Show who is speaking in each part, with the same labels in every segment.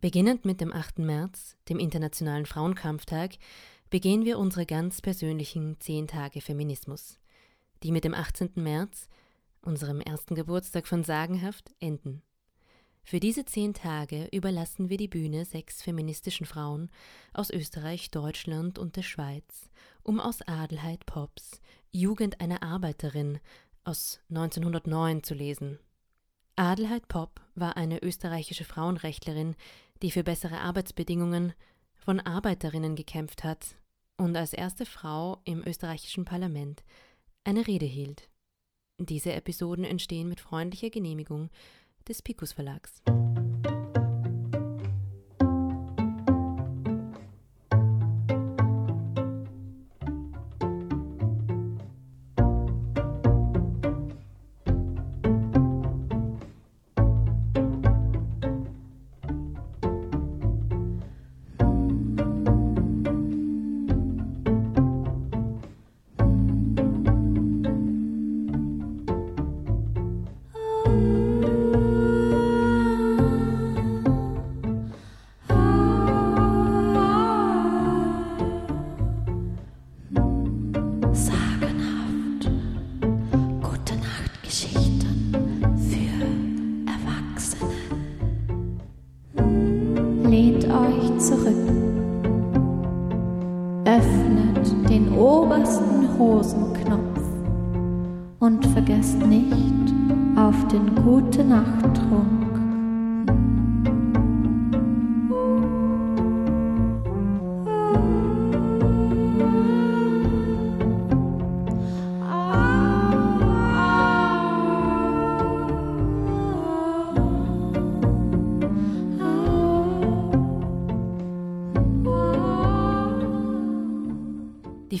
Speaker 1: Beginnend mit dem 8. März, dem Internationalen Frauenkampftag, begehen wir unsere ganz persönlichen 10 Tage Feminismus, die mit dem 18. März, unserem ersten Geburtstag von Sagenhaft, enden. Für diese zehn Tage überlassen wir die Bühne sechs feministischen Frauen aus Österreich, Deutschland und der Schweiz, um aus Adelheid Pops Jugend einer Arbeiterin aus 1909 zu lesen. Adelheid Popp war eine österreichische Frauenrechtlerin, die für bessere Arbeitsbedingungen von Arbeiterinnen gekämpft hat und als erste Frau im österreichischen Parlament eine Rede hielt. Diese Episoden entstehen mit freundlicher Genehmigung des Picus Verlags.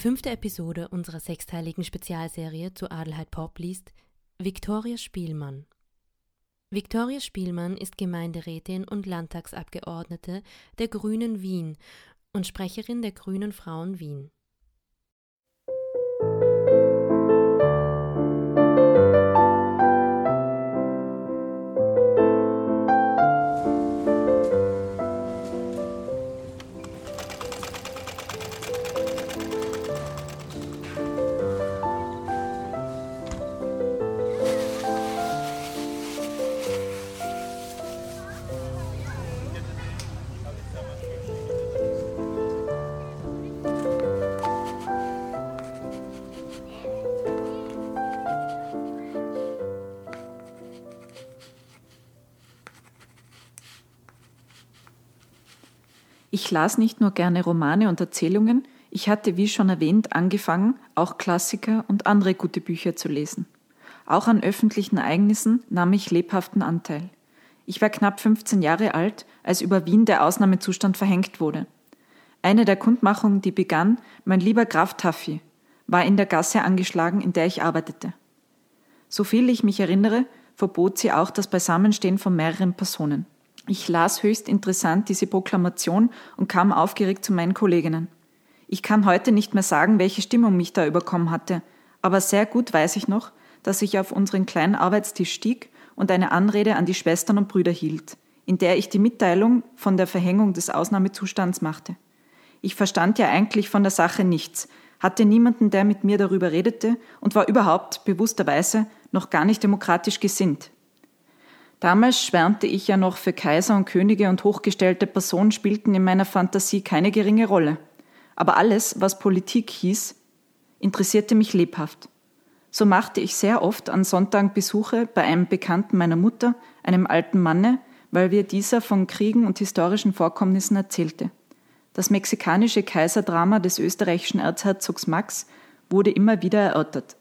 Speaker 1: Fünfte Episode unserer sechsteiligen Spezialserie zu Adelheid Pop liest Viktoria Spielmann. Viktoria Spielmann ist Gemeinderätin und Landtagsabgeordnete der Grünen Wien und Sprecherin der Grünen Frauen Wien.
Speaker 2: Ich las nicht nur gerne Romane und Erzählungen, ich hatte, wie schon erwähnt, angefangen, auch Klassiker und andere gute Bücher zu lesen. Auch an öffentlichen Ereignissen nahm ich lebhaften Anteil. Ich war knapp 15 Jahre alt, als über Wien der Ausnahmezustand verhängt wurde. Eine der Kundmachungen, die begann, mein lieber Graf Taffy, war in der Gasse angeschlagen, in der ich arbeitete. Soviel ich mich erinnere, verbot sie auch das Beisammenstehen von mehreren Personen. Ich las höchst interessant diese Proklamation und kam aufgeregt zu meinen Kolleginnen. Ich kann heute nicht mehr sagen, welche Stimmung mich da überkommen hatte, aber sehr gut weiß ich noch, dass ich auf unseren kleinen Arbeitstisch stieg und eine Anrede an die Schwestern und Brüder hielt, in der ich die Mitteilung von der Verhängung des Ausnahmezustands machte. Ich verstand ja eigentlich von der Sache nichts, hatte niemanden, der mit mir darüber redete und war überhaupt bewussterweise noch gar nicht demokratisch gesinnt. Damals schwärmte ich ja noch für Kaiser und Könige und hochgestellte Personen spielten in meiner Fantasie keine geringe Rolle. Aber alles, was Politik hieß, interessierte mich lebhaft. So machte ich sehr oft an Sonntagen Besuche bei einem Bekannten meiner Mutter, einem alten Manne, weil wir dieser von Kriegen und historischen Vorkommnissen erzählte. Das mexikanische Kaiserdrama des österreichischen Erzherzogs Max wurde immer wieder erörtert.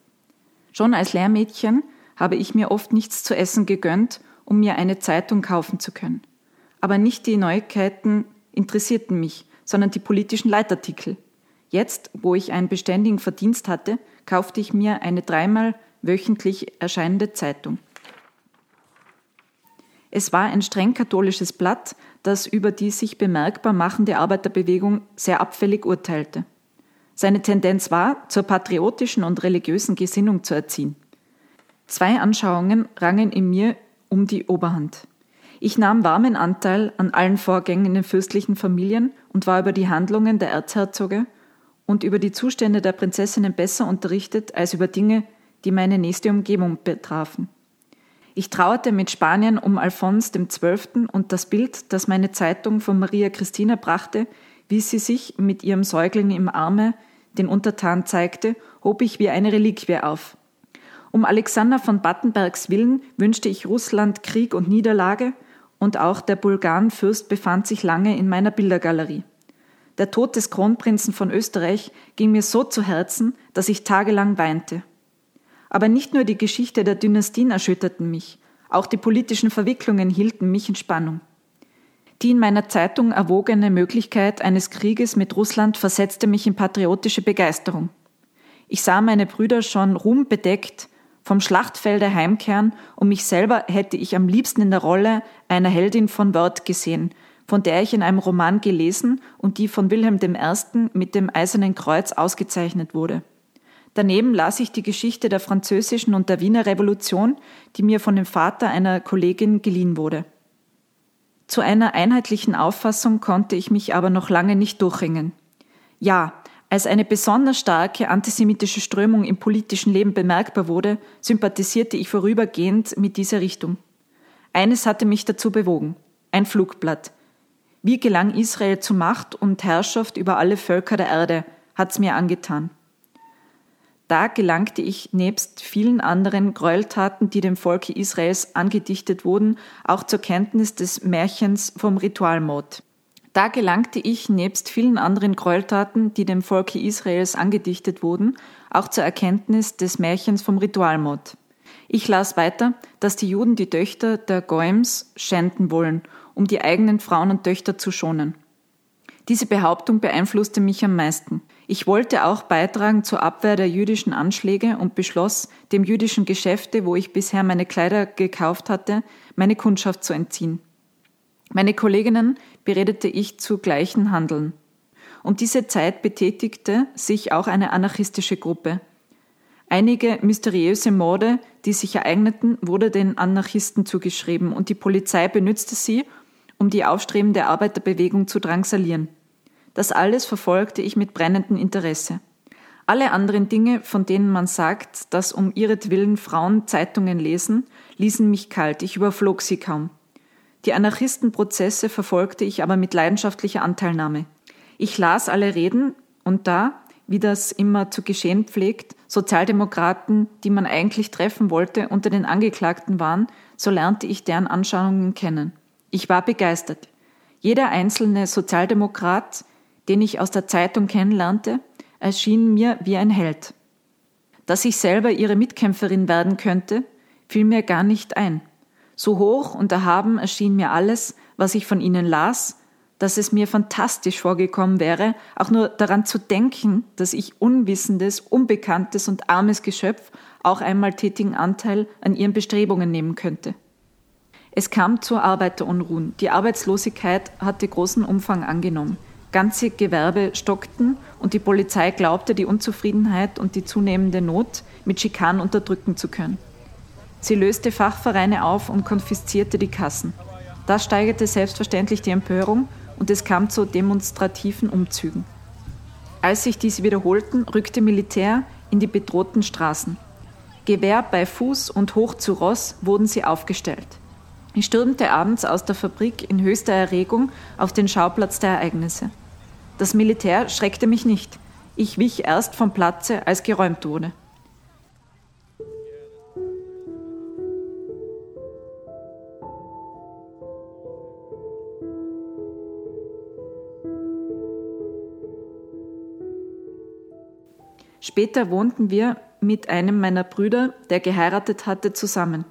Speaker 2: Schon als Lehrmädchen habe ich mir oft nichts zu essen gegönnt um mir eine Zeitung kaufen zu können. Aber nicht die Neuigkeiten interessierten mich, sondern die politischen Leitartikel. Jetzt, wo ich einen beständigen Verdienst hatte, kaufte ich mir eine dreimal wöchentlich erscheinende Zeitung. Es war ein streng katholisches Blatt, das über die sich bemerkbar machende Arbeiterbewegung sehr abfällig urteilte. Seine Tendenz war, zur patriotischen und religiösen Gesinnung zu erziehen. Zwei Anschauungen rangen in mir um die Oberhand. Ich nahm warmen Anteil an allen Vorgängen in den fürstlichen Familien und war über die Handlungen der Erzherzoge und über die Zustände der Prinzessinnen besser unterrichtet als über Dinge, die meine nächste Umgebung betrafen. Ich trauerte mit Spanien um Alphons XII. und das Bild, das meine Zeitung von Maria Christina brachte, wie sie sich mit ihrem Säugling im Arme den Untertan zeigte, hob ich wie eine Reliquie auf. Um Alexander von Battenbergs Willen wünschte ich Russland Krieg und Niederlage, und auch der Bulgarenfürst befand sich lange in meiner Bildergalerie. Der Tod des Kronprinzen von Österreich ging mir so zu Herzen, dass ich tagelang weinte. Aber nicht nur die Geschichte der Dynastien erschütterten mich, auch die politischen Verwicklungen hielten mich in Spannung. Die in meiner Zeitung erwogene Möglichkeit eines Krieges mit Russland versetzte mich in patriotische Begeisterung. Ich sah meine Brüder schon ruhmbedeckt vom Schlachtfelde heimkehren und mich selber hätte ich am liebsten in der Rolle einer Heldin von Wörth gesehen, von der ich in einem Roman gelesen und die von Wilhelm I. mit dem Eisernen Kreuz ausgezeichnet wurde. Daneben las ich die Geschichte der französischen und der Wiener Revolution, die mir von dem Vater einer Kollegin geliehen wurde. Zu einer einheitlichen Auffassung konnte ich mich aber noch lange nicht durchringen. Ja, als eine besonders starke antisemitische Strömung im politischen Leben bemerkbar wurde, sympathisierte ich vorübergehend mit dieser Richtung. Eines hatte mich dazu bewogen. Ein Flugblatt. Wie gelang Israel zu Macht und Herrschaft über alle Völker der Erde, hat's mir angetan. Da gelangte ich nebst vielen anderen Gräueltaten, die dem Volke Israels angedichtet wurden, auch zur Kenntnis des Märchens vom Ritualmord. Da gelangte ich nebst vielen anderen Gräueltaten, die dem Volke Israels angedichtet wurden, auch zur Erkenntnis des Märchens vom Ritualmord. Ich las weiter, dass die Juden die Töchter der Goems schänden wollen, um die eigenen Frauen und Töchter zu schonen. Diese Behauptung beeinflusste mich am meisten. Ich wollte auch beitragen zur Abwehr der jüdischen Anschläge und beschloss, dem jüdischen Geschäfte, wo ich bisher meine Kleider gekauft hatte, meine Kundschaft zu entziehen. Meine Kolleginnen beredete ich zu gleichen Handeln. Um diese Zeit betätigte sich auch eine anarchistische Gruppe. Einige mysteriöse Morde, die sich ereigneten, wurde den Anarchisten zugeschrieben und die Polizei benützte sie, um die aufstrebende Arbeiterbewegung zu drangsalieren. Das alles verfolgte ich mit brennendem Interesse. Alle anderen Dinge, von denen man sagt, dass um ihretwillen Frauen Zeitungen lesen, ließen mich kalt, ich überflog sie kaum. Die Anarchistenprozesse verfolgte ich aber mit leidenschaftlicher Anteilnahme. Ich las alle Reden und da, wie das immer zu geschehen pflegt, Sozialdemokraten, die man eigentlich treffen wollte, unter den Angeklagten waren, so lernte ich deren Anschauungen kennen. Ich war begeistert. Jeder einzelne Sozialdemokrat, den ich aus der Zeitung kennenlernte, erschien mir wie ein Held. Dass ich selber ihre Mitkämpferin werden könnte, fiel mir gar nicht ein. So hoch und erhaben erschien mir alles, was ich von ihnen las, dass es mir fantastisch vorgekommen wäre, auch nur daran zu denken, dass ich unwissendes, unbekanntes und armes Geschöpf auch einmal tätigen Anteil an ihren Bestrebungen nehmen könnte. Es kam zu Arbeiterunruhen. Die Arbeitslosigkeit hatte großen Umfang angenommen. Ganze Gewerbe stockten und die Polizei glaubte, die Unzufriedenheit und die zunehmende Not mit Schikanen unterdrücken zu können. Sie löste Fachvereine auf und konfiszierte die Kassen. Das steigerte selbstverständlich die Empörung und es kam zu demonstrativen Umzügen. Als sich diese wiederholten, rückte Militär in die bedrohten Straßen. Gewehr bei Fuß und hoch zu Ross wurden sie aufgestellt. Ich stürmte abends aus der Fabrik in höchster Erregung auf den Schauplatz der Ereignisse. Das Militär schreckte mich nicht. Ich wich erst vom Platze, als geräumt wurde. Später wohnten wir mit einem meiner Brüder, der geheiratet hatte, zusammen.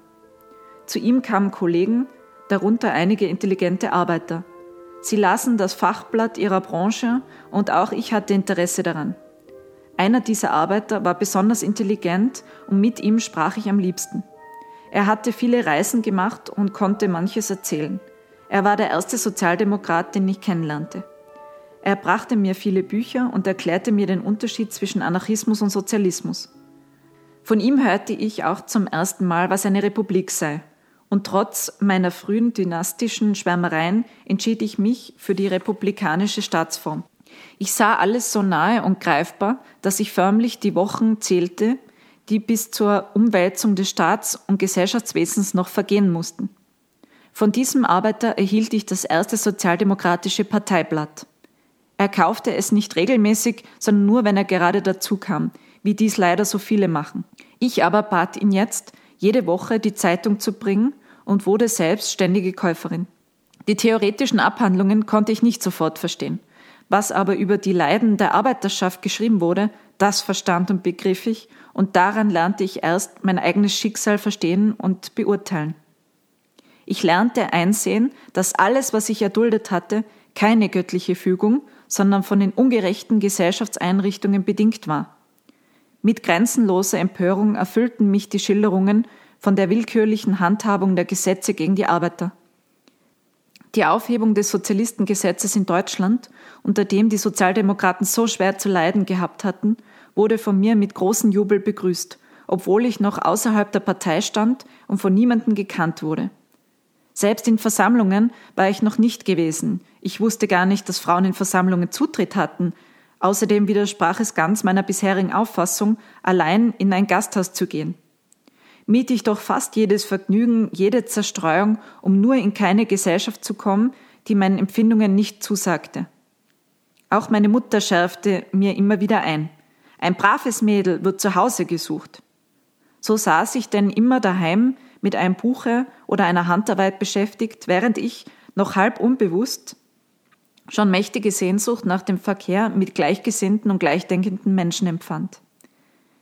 Speaker 2: Zu ihm kamen Kollegen, darunter einige intelligente Arbeiter. Sie lasen das Fachblatt ihrer Branche und auch ich hatte Interesse daran. Einer dieser Arbeiter war besonders intelligent und mit ihm sprach ich am liebsten. Er hatte viele Reisen gemacht und konnte manches erzählen. Er war der erste Sozialdemokrat, den ich kennenlernte. Er brachte mir viele Bücher und erklärte mir den Unterschied zwischen Anarchismus und Sozialismus. Von ihm hörte ich auch zum ersten Mal, was eine Republik sei Und trotz meiner frühen dynastischen Schwärmereien entschied ich mich für die republikanische Staatsform. Ich sah alles so nahe und greifbar, dass ich förmlich die Wochen zählte, die bis zur Umwälzung des Staats- und Gesellschaftswesens noch vergehen mussten. Von diesem Arbeiter erhielt ich das erste sozialdemokratische Parteiblatt. Er kaufte es nicht regelmäßig, sondern nur, wenn er gerade dazu kam, wie dies leider so viele machen. Ich aber bat ihn jetzt, jede Woche die Zeitung zu bringen und wurde selbst ständige Käuferin. Die theoretischen Abhandlungen konnte ich nicht sofort verstehen. Was aber über die Leiden der Arbeiterschaft geschrieben wurde, das verstand und begriff ich, und daran lernte ich erst mein eigenes Schicksal verstehen und beurteilen. Ich lernte einsehen, dass alles, was ich erduldet hatte, keine göttliche Fügung, sondern von den ungerechten Gesellschaftseinrichtungen bedingt war. Mit grenzenloser Empörung erfüllten mich die Schilderungen von der willkürlichen Handhabung der Gesetze gegen die Arbeiter. Die Aufhebung des Sozialistengesetzes in Deutschland, unter dem die Sozialdemokraten so schwer zu leiden gehabt hatten, wurde von mir mit großem Jubel begrüßt, obwohl ich noch außerhalb der Partei stand und von niemandem gekannt wurde. Selbst in Versammlungen war ich noch nicht gewesen. Ich wusste gar nicht, dass Frauen in Versammlungen Zutritt hatten. Außerdem widersprach es ganz meiner bisherigen Auffassung, allein in ein Gasthaus zu gehen. Miet ich doch fast jedes Vergnügen, jede Zerstreuung, um nur in keine Gesellschaft zu kommen, die meinen Empfindungen nicht zusagte. Auch meine Mutter schärfte mir immer wieder ein. Ein braves Mädel wird zu Hause gesucht. So saß ich denn immer daheim mit einem Buche oder einer Handarbeit beschäftigt, während ich, noch halb unbewusst, schon mächtige Sehnsucht nach dem Verkehr mit gleichgesinnten und gleichdenkenden Menschen empfand.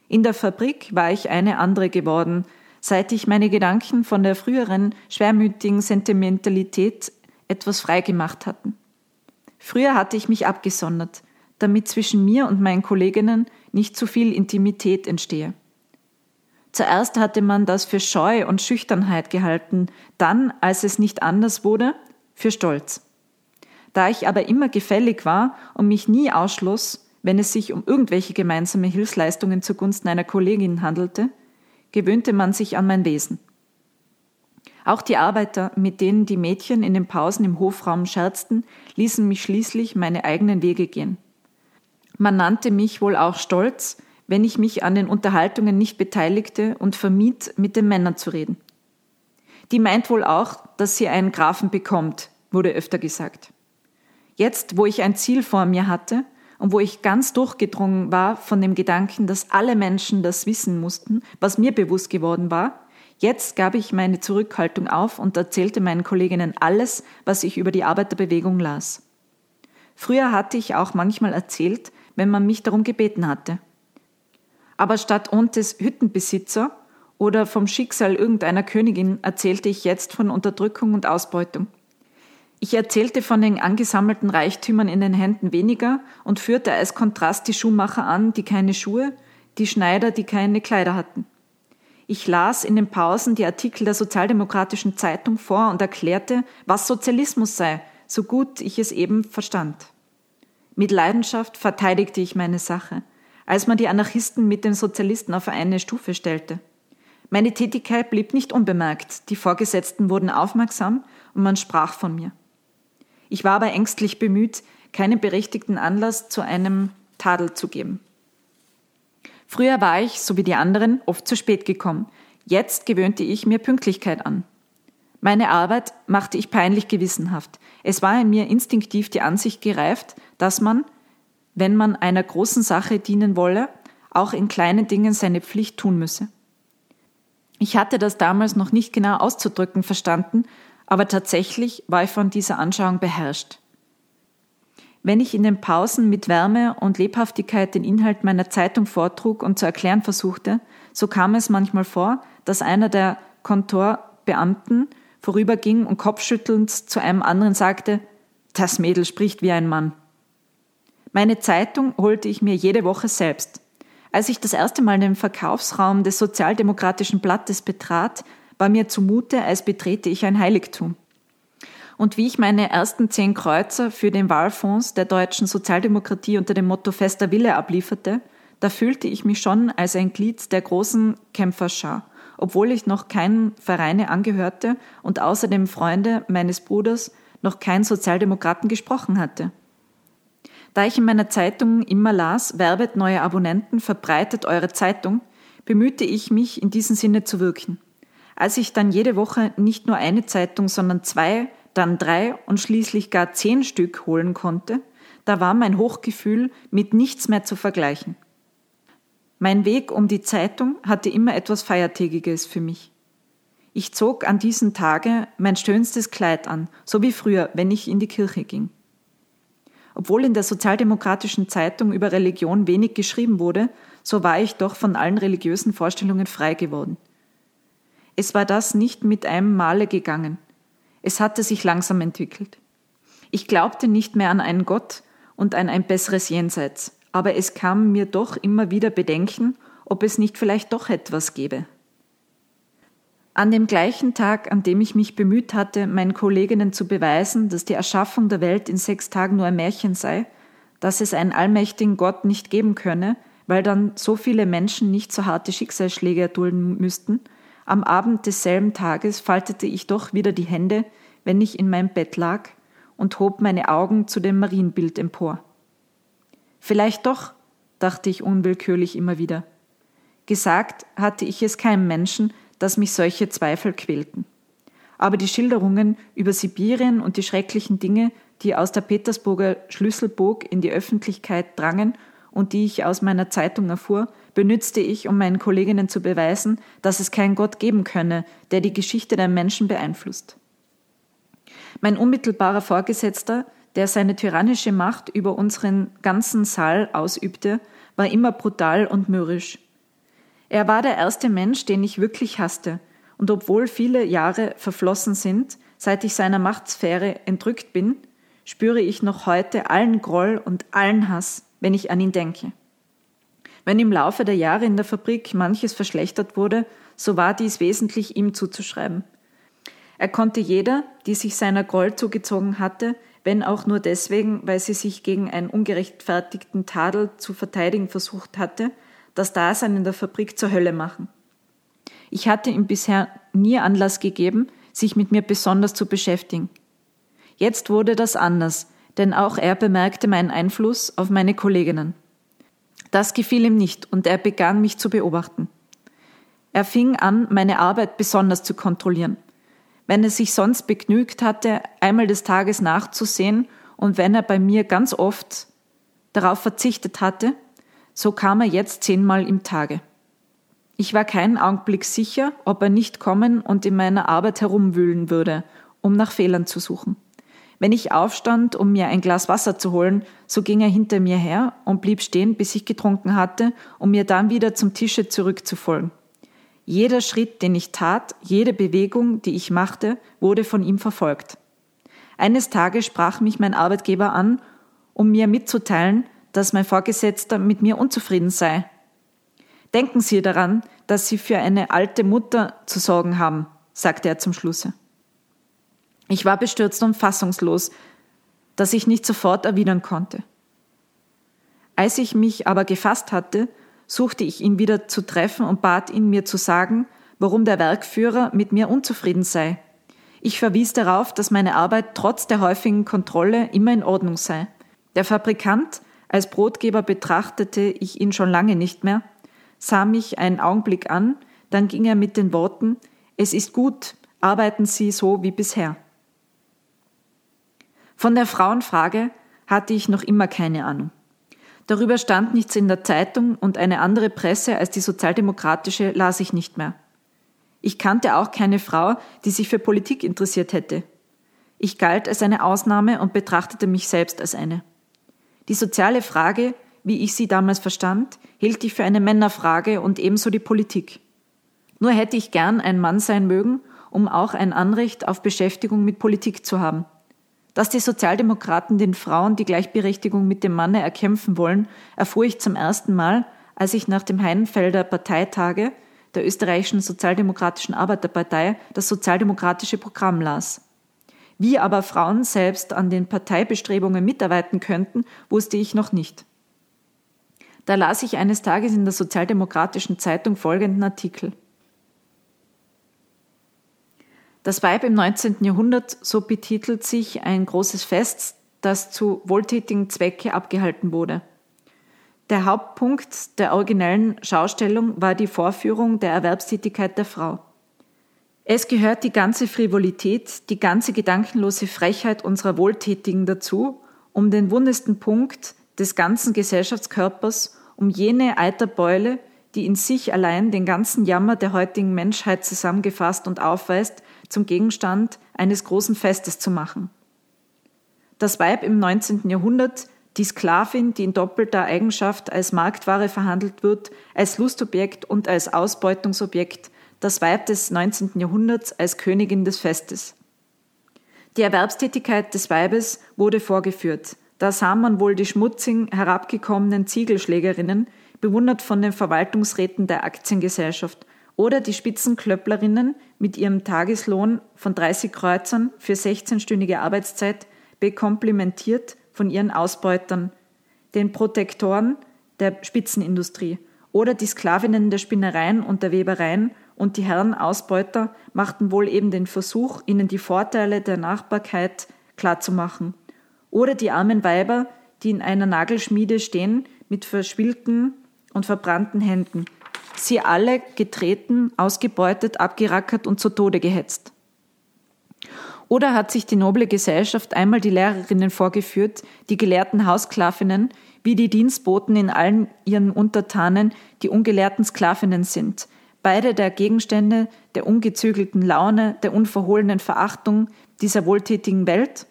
Speaker 2: In der Fabrik war ich eine andere geworden, seit ich meine Gedanken von der früheren schwermütigen Sentimentalität etwas frei gemacht hatten. Früher hatte ich mich abgesondert, damit zwischen mir und meinen Kolleginnen nicht zu viel Intimität entstehe. Zuerst hatte man das für Scheu und Schüchternheit gehalten, dann, als es nicht anders wurde, für Stolz. Da ich aber immer gefällig war und mich nie ausschloss, wenn es sich um irgendwelche gemeinsame Hilfsleistungen zugunsten einer Kollegin handelte, gewöhnte man sich an mein Wesen. Auch die Arbeiter, mit denen die Mädchen in den Pausen im Hofraum scherzten, ließen mich schließlich meine eigenen Wege gehen. Man nannte mich wohl auch stolz, wenn ich mich an den Unterhaltungen nicht beteiligte und vermied, mit den Männern zu reden. Die meint wohl auch, dass sie einen Grafen bekommt, wurde öfter gesagt. Jetzt, wo ich ein Ziel vor mir hatte und wo ich ganz durchgedrungen war von dem Gedanken, dass alle Menschen das wissen mussten, was mir bewusst geworden war, jetzt gab ich meine Zurückhaltung auf und erzählte meinen Kolleginnen alles, was ich über die Arbeiterbewegung las. Früher hatte ich auch manchmal erzählt, wenn man mich darum gebeten hatte. Aber statt Ontes Hüttenbesitzer oder vom Schicksal irgendeiner Königin erzählte ich jetzt von Unterdrückung und Ausbeutung. Ich erzählte von den angesammelten Reichtümern in den Händen weniger und führte als Kontrast die Schuhmacher an, die keine Schuhe, die Schneider, die keine Kleider hatten. Ich las in den Pausen die Artikel der Sozialdemokratischen Zeitung vor und erklärte, was Sozialismus sei, so gut ich es eben verstand. Mit Leidenschaft verteidigte ich meine Sache als man die Anarchisten mit den Sozialisten auf eine Stufe stellte. Meine Tätigkeit blieb nicht unbemerkt, die Vorgesetzten wurden aufmerksam und man sprach von mir. Ich war aber ängstlich bemüht, keinen berechtigten Anlass zu einem Tadel zu geben. Früher war ich, so wie die anderen, oft zu spät gekommen. Jetzt gewöhnte ich mir Pünktlichkeit an. Meine Arbeit machte ich peinlich gewissenhaft. Es war in mir instinktiv die Ansicht gereift, dass man, wenn man einer großen Sache dienen wolle, auch in kleinen Dingen seine Pflicht tun müsse. Ich hatte das damals noch nicht genau auszudrücken verstanden, aber tatsächlich war ich von dieser Anschauung beherrscht. Wenn ich in den Pausen mit Wärme und Lebhaftigkeit den Inhalt meiner Zeitung vortrug und zu erklären versuchte, so kam es manchmal vor, dass einer der Kontorbeamten vorüberging und kopfschüttelnd zu einem anderen sagte, das Mädel spricht wie ein Mann. Meine Zeitung holte ich mir jede Woche selbst. Als ich das erste Mal den Verkaufsraum des Sozialdemokratischen Blattes betrat, war mir zumute, als betrete ich ein Heiligtum. Und wie ich meine ersten zehn Kreuzer für den Wahlfonds der deutschen Sozialdemokratie unter dem Motto Fester Wille ablieferte, da fühlte ich mich schon als ein Glied der großen Kämpferschar obwohl ich noch keinen Vereine angehörte und außerdem Freunde meines Bruders noch kein Sozialdemokraten gesprochen hatte. Da ich in meiner Zeitung immer las, werbet neue Abonnenten, verbreitet eure Zeitung, bemühte ich mich, in diesem Sinne zu wirken. Als ich dann jede Woche nicht nur eine Zeitung, sondern zwei, dann drei und schließlich gar zehn Stück holen konnte, da war mein Hochgefühl mit nichts mehr zu vergleichen. Mein Weg um die Zeitung hatte immer etwas Feiertägiges für mich. Ich zog an diesen Tage mein schönstes Kleid an, so wie früher, wenn ich in die Kirche ging. Obwohl in der sozialdemokratischen Zeitung über Religion wenig geschrieben wurde, so war ich doch von allen religiösen Vorstellungen frei geworden. Es war das nicht mit einem Male gegangen. Es hatte sich langsam entwickelt. Ich glaubte nicht mehr an einen Gott, und an ein besseres Jenseits. Aber es kam mir doch immer wieder Bedenken, ob es nicht vielleicht doch etwas gäbe. An dem gleichen Tag, an dem ich mich bemüht hatte, meinen Kolleginnen zu beweisen, dass die Erschaffung der Welt in sechs Tagen nur ein Märchen sei, dass es einen allmächtigen Gott nicht geben könne, weil dann so viele Menschen nicht so harte Schicksalsschläge erdulden müssten, am Abend desselben Tages faltete ich doch wieder die Hände, wenn ich in meinem Bett lag und hob meine Augen zu dem Marienbild empor. Vielleicht doch, dachte ich unwillkürlich immer wieder. Gesagt hatte ich es keinem Menschen, dass mich solche Zweifel quälten. Aber die Schilderungen über Sibirien und die schrecklichen Dinge, die aus der Petersburger Schlüsselburg in die Öffentlichkeit drangen und die ich aus meiner Zeitung erfuhr, benützte ich, um meinen Kolleginnen zu beweisen, dass es keinen Gott geben könne, der die Geschichte der Menschen beeinflusst. Mein unmittelbarer Vorgesetzter, der seine tyrannische Macht über unseren ganzen Saal ausübte, war immer brutal und mürrisch. Er war der erste Mensch, den ich wirklich hasste, und obwohl viele Jahre verflossen sind, seit ich seiner Machtsphäre entrückt bin, spüre ich noch heute allen Groll und allen Hass, wenn ich an ihn denke. Wenn im Laufe der Jahre in der Fabrik manches verschlechtert wurde, so war dies wesentlich ihm zuzuschreiben. Er konnte jeder, die sich seiner Groll zugezogen hatte, wenn auch nur deswegen, weil sie sich gegen einen ungerechtfertigten Tadel zu verteidigen versucht hatte, das Dasein in der Fabrik zur Hölle machen. Ich hatte ihm bisher nie Anlass gegeben, sich mit mir besonders zu beschäftigen. Jetzt wurde das anders, denn auch er bemerkte meinen Einfluss auf meine Kolleginnen. Das gefiel ihm nicht und er begann mich zu beobachten. Er fing an, meine Arbeit besonders zu kontrollieren wenn er sich sonst begnügt hatte, einmal des Tages nachzusehen und wenn er bei mir ganz oft darauf verzichtet hatte, so kam er jetzt zehnmal im Tage. Ich war keinen Augenblick sicher, ob er nicht kommen und in meiner Arbeit herumwühlen würde, um nach Fehlern zu suchen. Wenn ich aufstand, um mir ein Glas Wasser zu holen, so ging er hinter mir her und blieb stehen, bis ich getrunken hatte, um mir dann wieder zum Tische zurückzufolgen. Jeder Schritt, den ich tat, jede Bewegung, die ich machte, wurde von ihm verfolgt. Eines Tages sprach mich mein Arbeitgeber an, um mir mitzuteilen, dass mein Vorgesetzter mit mir unzufrieden sei. Denken Sie daran, dass Sie für eine alte Mutter zu sorgen haben, sagte er zum Schlusse. Ich war bestürzt und fassungslos, dass ich nicht sofort erwidern konnte. Als ich mich aber gefasst hatte, suchte ich ihn wieder zu treffen und bat ihn, mir zu sagen, warum der Werkführer mit mir unzufrieden sei. Ich verwies darauf, dass meine Arbeit trotz der häufigen Kontrolle immer in Ordnung sei. Der Fabrikant, als Brotgeber betrachtete ich ihn schon lange nicht mehr, sah mich einen Augenblick an, dann ging er mit den Worten Es ist gut, arbeiten Sie so wie bisher. Von der Frauenfrage hatte ich noch immer keine Ahnung. Darüber stand nichts in der Zeitung und eine andere Presse als die sozialdemokratische las ich nicht mehr. Ich kannte auch keine Frau, die sich für Politik interessiert hätte. Ich galt als eine Ausnahme und betrachtete mich selbst als eine. Die soziale Frage, wie ich sie damals verstand, hielt ich für eine Männerfrage und ebenso die Politik. Nur hätte ich gern ein Mann sein mögen, um auch ein Anrecht auf Beschäftigung mit Politik zu haben. Dass die Sozialdemokraten den Frauen die Gleichberechtigung mit dem Manne erkämpfen wollen, erfuhr ich zum ersten Mal, als ich nach dem Heinfelder Parteitage der österreichischen Sozialdemokratischen Arbeiterpartei das sozialdemokratische Programm las. Wie aber Frauen selbst an den Parteibestrebungen mitarbeiten könnten, wusste ich noch nicht. Da las ich eines Tages in der Sozialdemokratischen Zeitung folgenden Artikel. Das Weib im 19. Jahrhundert, so betitelt sich ein großes Fest, das zu wohltätigen Zwecke abgehalten wurde. Der Hauptpunkt der originellen Schaustellung war die Vorführung der Erwerbstätigkeit der Frau. Es gehört die ganze Frivolität, die ganze gedankenlose Frechheit unserer Wohltätigen dazu, um den wundesten Punkt des ganzen Gesellschaftskörpers, um jene Eiterbeule, die in sich allein den ganzen Jammer der heutigen Menschheit zusammengefasst und aufweist, zum Gegenstand eines großen Festes zu machen. Das Weib im 19. Jahrhundert die Sklavin, die in doppelter Eigenschaft als Marktware verhandelt wird, als Lustobjekt und als Ausbeutungsobjekt, das Weib des 19. Jahrhunderts als Königin des Festes. Die Erwerbstätigkeit des Weibes wurde vorgeführt. Da sah man wohl die schmutzigen, herabgekommenen Ziegelschlägerinnen, bewundert von den Verwaltungsräten der Aktiengesellschaft, oder die Spitzenklöpplerinnen mit ihrem Tageslohn von 30 Kreuzern für 16-stündige Arbeitszeit bekomplimentiert von ihren Ausbeutern, den Protektoren der Spitzenindustrie oder die Sklavinnen der Spinnereien und der Webereien und die Herren Ausbeuter machten wohl eben den Versuch, ihnen die Vorteile der Nachbarkeit klarzumachen. Oder die armen Weiber, die in einer Nagelschmiede stehen mit verschwillten und verbrannten Händen. Sie alle getreten, ausgebeutet, abgerackert und zu Tode gehetzt. Oder hat sich die noble Gesellschaft einmal die Lehrerinnen vorgeführt, die gelehrten Haussklavinnen, wie die Dienstboten in allen ihren Untertanen die ungelehrten Sklavinnen sind, beide der Gegenstände der ungezügelten Laune, der unverhohlenen Verachtung dieser wohltätigen Welt?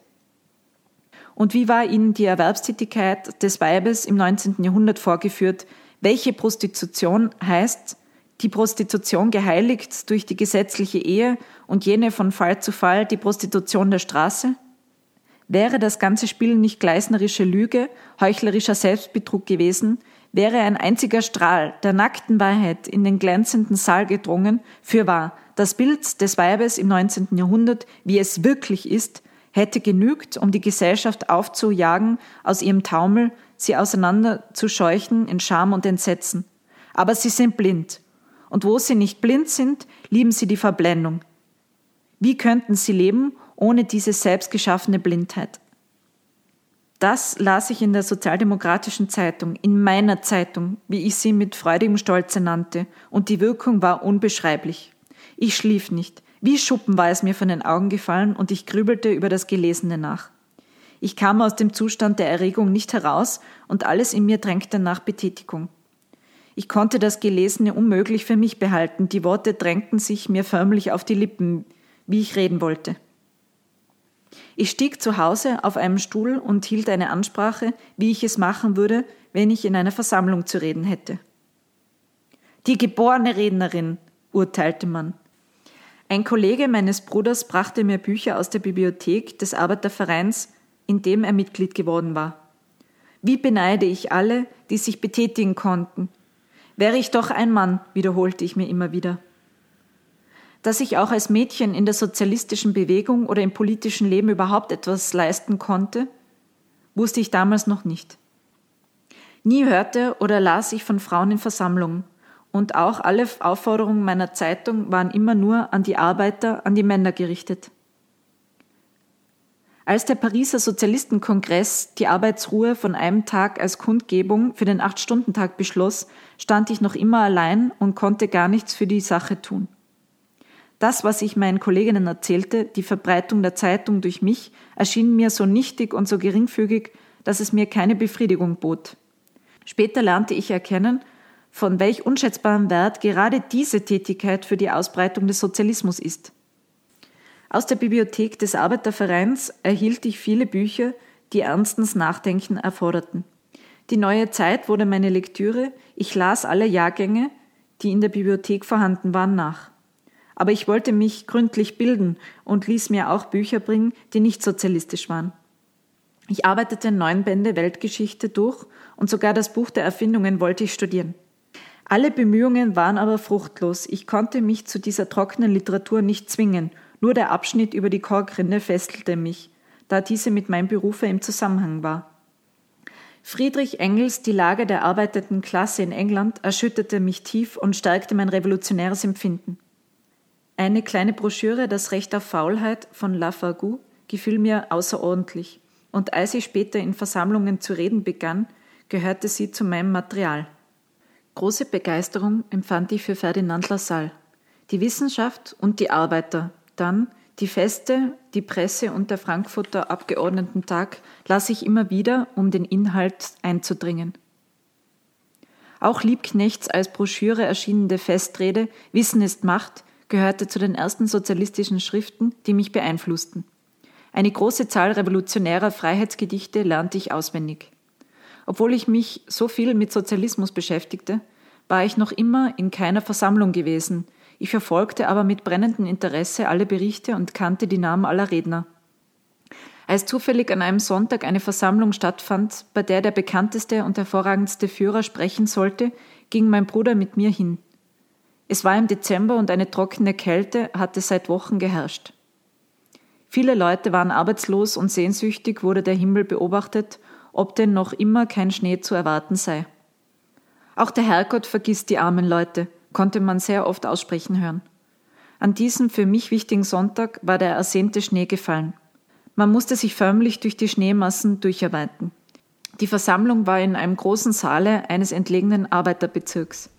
Speaker 2: Und wie war ihnen die Erwerbstätigkeit des Weibes im 19. Jahrhundert vorgeführt, welche Prostitution heißt, die Prostitution geheiligt durch die gesetzliche Ehe und jene von Fall zu Fall die Prostitution der Straße? Wäre das ganze Spiel nicht gleisnerische Lüge, heuchlerischer Selbstbetrug gewesen, wäre ein einziger Strahl der nackten Wahrheit in den glänzenden Saal gedrungen, fürwahr, das Bild des Weibes im 19. Jahrhundert, wie es wirklich ist, hätte genügt, um die Gesellschaft aufzujagen aus ihrem Taumel, sie auseinanderzuscheuchen in Scham und Entsetzen. Aber sie sind blind und wo sie nicht blind sind, lieben sie die Verblendung. Wie könnten sie leben ohne diese selbstgeschaffene Blindheit? Das las ich in der Sozialdemokratischen Zeitung, in meiner Zeitung, wie ich sie mit freudigem Stolze nannte, und die Wirkung war unbeschreiblich. Ich schlief nicht. Wie Schuppen war es mir von den Augen gefallen und ich grübelte über das Gelesene nach. Ich kam aus dem Zustand der Erregung nicht heraus und alles in mir drängte nach Betätigung. Ich konnte das Gelesene unmöglich für mich behalten, die Worte drängten sich mir förmlich auf die Lippen, wie ich reden wollte. Ich stieg zu Hause auf einem Stuhl und hielt eine Ansprache, wie ich es machen würde, wenn ich in einer Versammlung zu reden hätte. Die geborene Rednerin, urteilte man. Ein Kollege meines Bruders brachte mir Bücher aus der Bibliothek des Arbeitervereins, in dem er Mitglied geworden war. Wie beneide ich alle, die sich betätigen konnten, Wäre ich doch ein Mann, wiederholte ich mir immer wieder. Dass ich auch als Mädchen in der sozialistischen Bewegung oder im politischen Leben überhaupt etwas leisten konnte, wusste ich damals noch nicht. Nie hörte oder las ich von Frauen in Versammlungen, und auch alle Aufforderungen meiner Zeitung waren immer nur an die Arbeiter, an die Männer gerichtet. Als der Pariser Sozialistenkongress die Arbeitsruhe von einem Tag als Kundgebung für den Acht-Stunden-Tag beschloss, stand ich noch immer allein und konnte gar nichts für die Sache tun. Das, was ich meinen Kolleginnen erzählte, die Verbreitung der Zeitung durch mich, erschien mir so nichtig und so geringfügig, dass es mir keine Befriedigung bot. Später lernte ich erkennen, von welch unschätzbarem Wert gerade diese Tätigkeit für die Ausbreitung des Sozialismus ist. Aus der Bibliothek des Arbeitervereins erhielt ich viele Bücher, die ernstens Nachdenken erforderten. Die neue Zeit wurde meine Lektüre, ich las alle Jahrgänge, die in der Bibliothek vorhanden waren, nach. Aber ich wollte mich gründlich bilden und ließ mir auch Bücher bringen, die nicht sozialistisch waren. Ich arbeitete neun Bände Weltgeschichte durch und sogar das Buch der Erfindungen wollte ich studieren. Alle Bemühungen waren aber fruchtlos. Ich konnte mich zu dieser trockenen Literatur nicht zwingen nur der Abschnitt über die Korkrinde fesselte mich, da diese mit meinem Berufe im Zusammenhang war. Friedrich Engels Die Lage der arbeitenden Klasse in England erschütterte mich tief und stärkte mein revolutionäres Empfinden. Eine kleine Broschüre, Das Recht auf Faulheit von Lafargue, gefiel mir außerordentlich. Und als ich später in Versammlungen zu reden begann, gehörte sie zu meinem Material. Große Begeisterung empfand ich für Ferdinand Lassalle. Die Wissenschaft und die Arbeiter, dann die Feste, die Presse und der Frankfurter Abgeordnetentag las ich immer wieder, um den Inhalt einzudringen. Auch Liebknechts als Broschüre erschienene Festrede Wissen ist Macht gehörte zu den ersten sozialistischen Schriften, die mich beeinflussten. Eine große Zahl revolutionärer Freiheitsgedichte lernte ich auswendig. Obwohl ich mich so viel mit Sozialismus beschäftigte, war ich noch immer in keiner Versammlung gewesen, ich verfolgte aber mit brennendem Interesse alle Berichte und kannte die Namen aller Redner. Als zufällig an einem Sonntag eine Versammlung stattfand, bei der der bekannteste und hervorragendste Führer sprechen sollte, ging mein Bruder mit mir hin. Es war im Dezember und eine trockene Kälte hatte seit Wochen geherrscht. Viele Leute waren arbeitslos und sehnsüchtig wurde der Himmel beobachtet, ob denn noch immer kein Schnee zu erwarten sei. Auch der Herrgott vergisst die armen Leute, konnte man sehr oft aussprechen hören. An diesem für mich wichtigen Sonntag war der ersehnte Schnee gefallen. Man musste sich förmlich durch die Schneemassen durcharbeiten. Die Versammlung war in einem großen Saale eines entlegenen Arbeiterbezirks.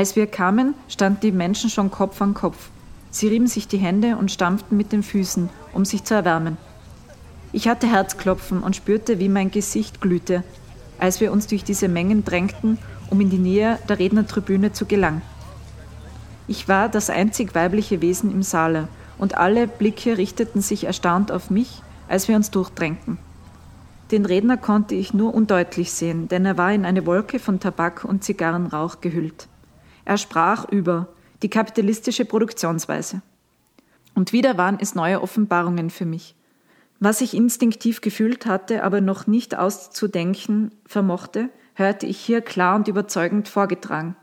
Speaker 2: Als wir kamen, standen die Menschen schon Kopf an Kopf. Sie rieben sich die Hände und stampften mit den Füßen, um sich zu erwärmen. Ich hatte Herzklopfen und spürte, wie mein Gesicht glühte, als wir uns durch diese Mengen drängten, um in die Nähe der Rednertribüne zu gelangen. Ich war das einzig weibliche Wesen im Saale und alle Blicke richteten sich erstaunt auf mich, als wir uns durchdrängten. Den Redner konnte ich nur undeutlich sehen, denn er war in eine Wolke von Tabak und Zigarrenrauch gehüllt. Er sprach über die kapitalistische Produktionsweise. Und wieder waren es neue Offenbarungen für mich. Was ich instinktiv gefühlt hatte, aber noch nicht auszudenken vermochte, hörte ich hier klar und überzeugend vorgetragen.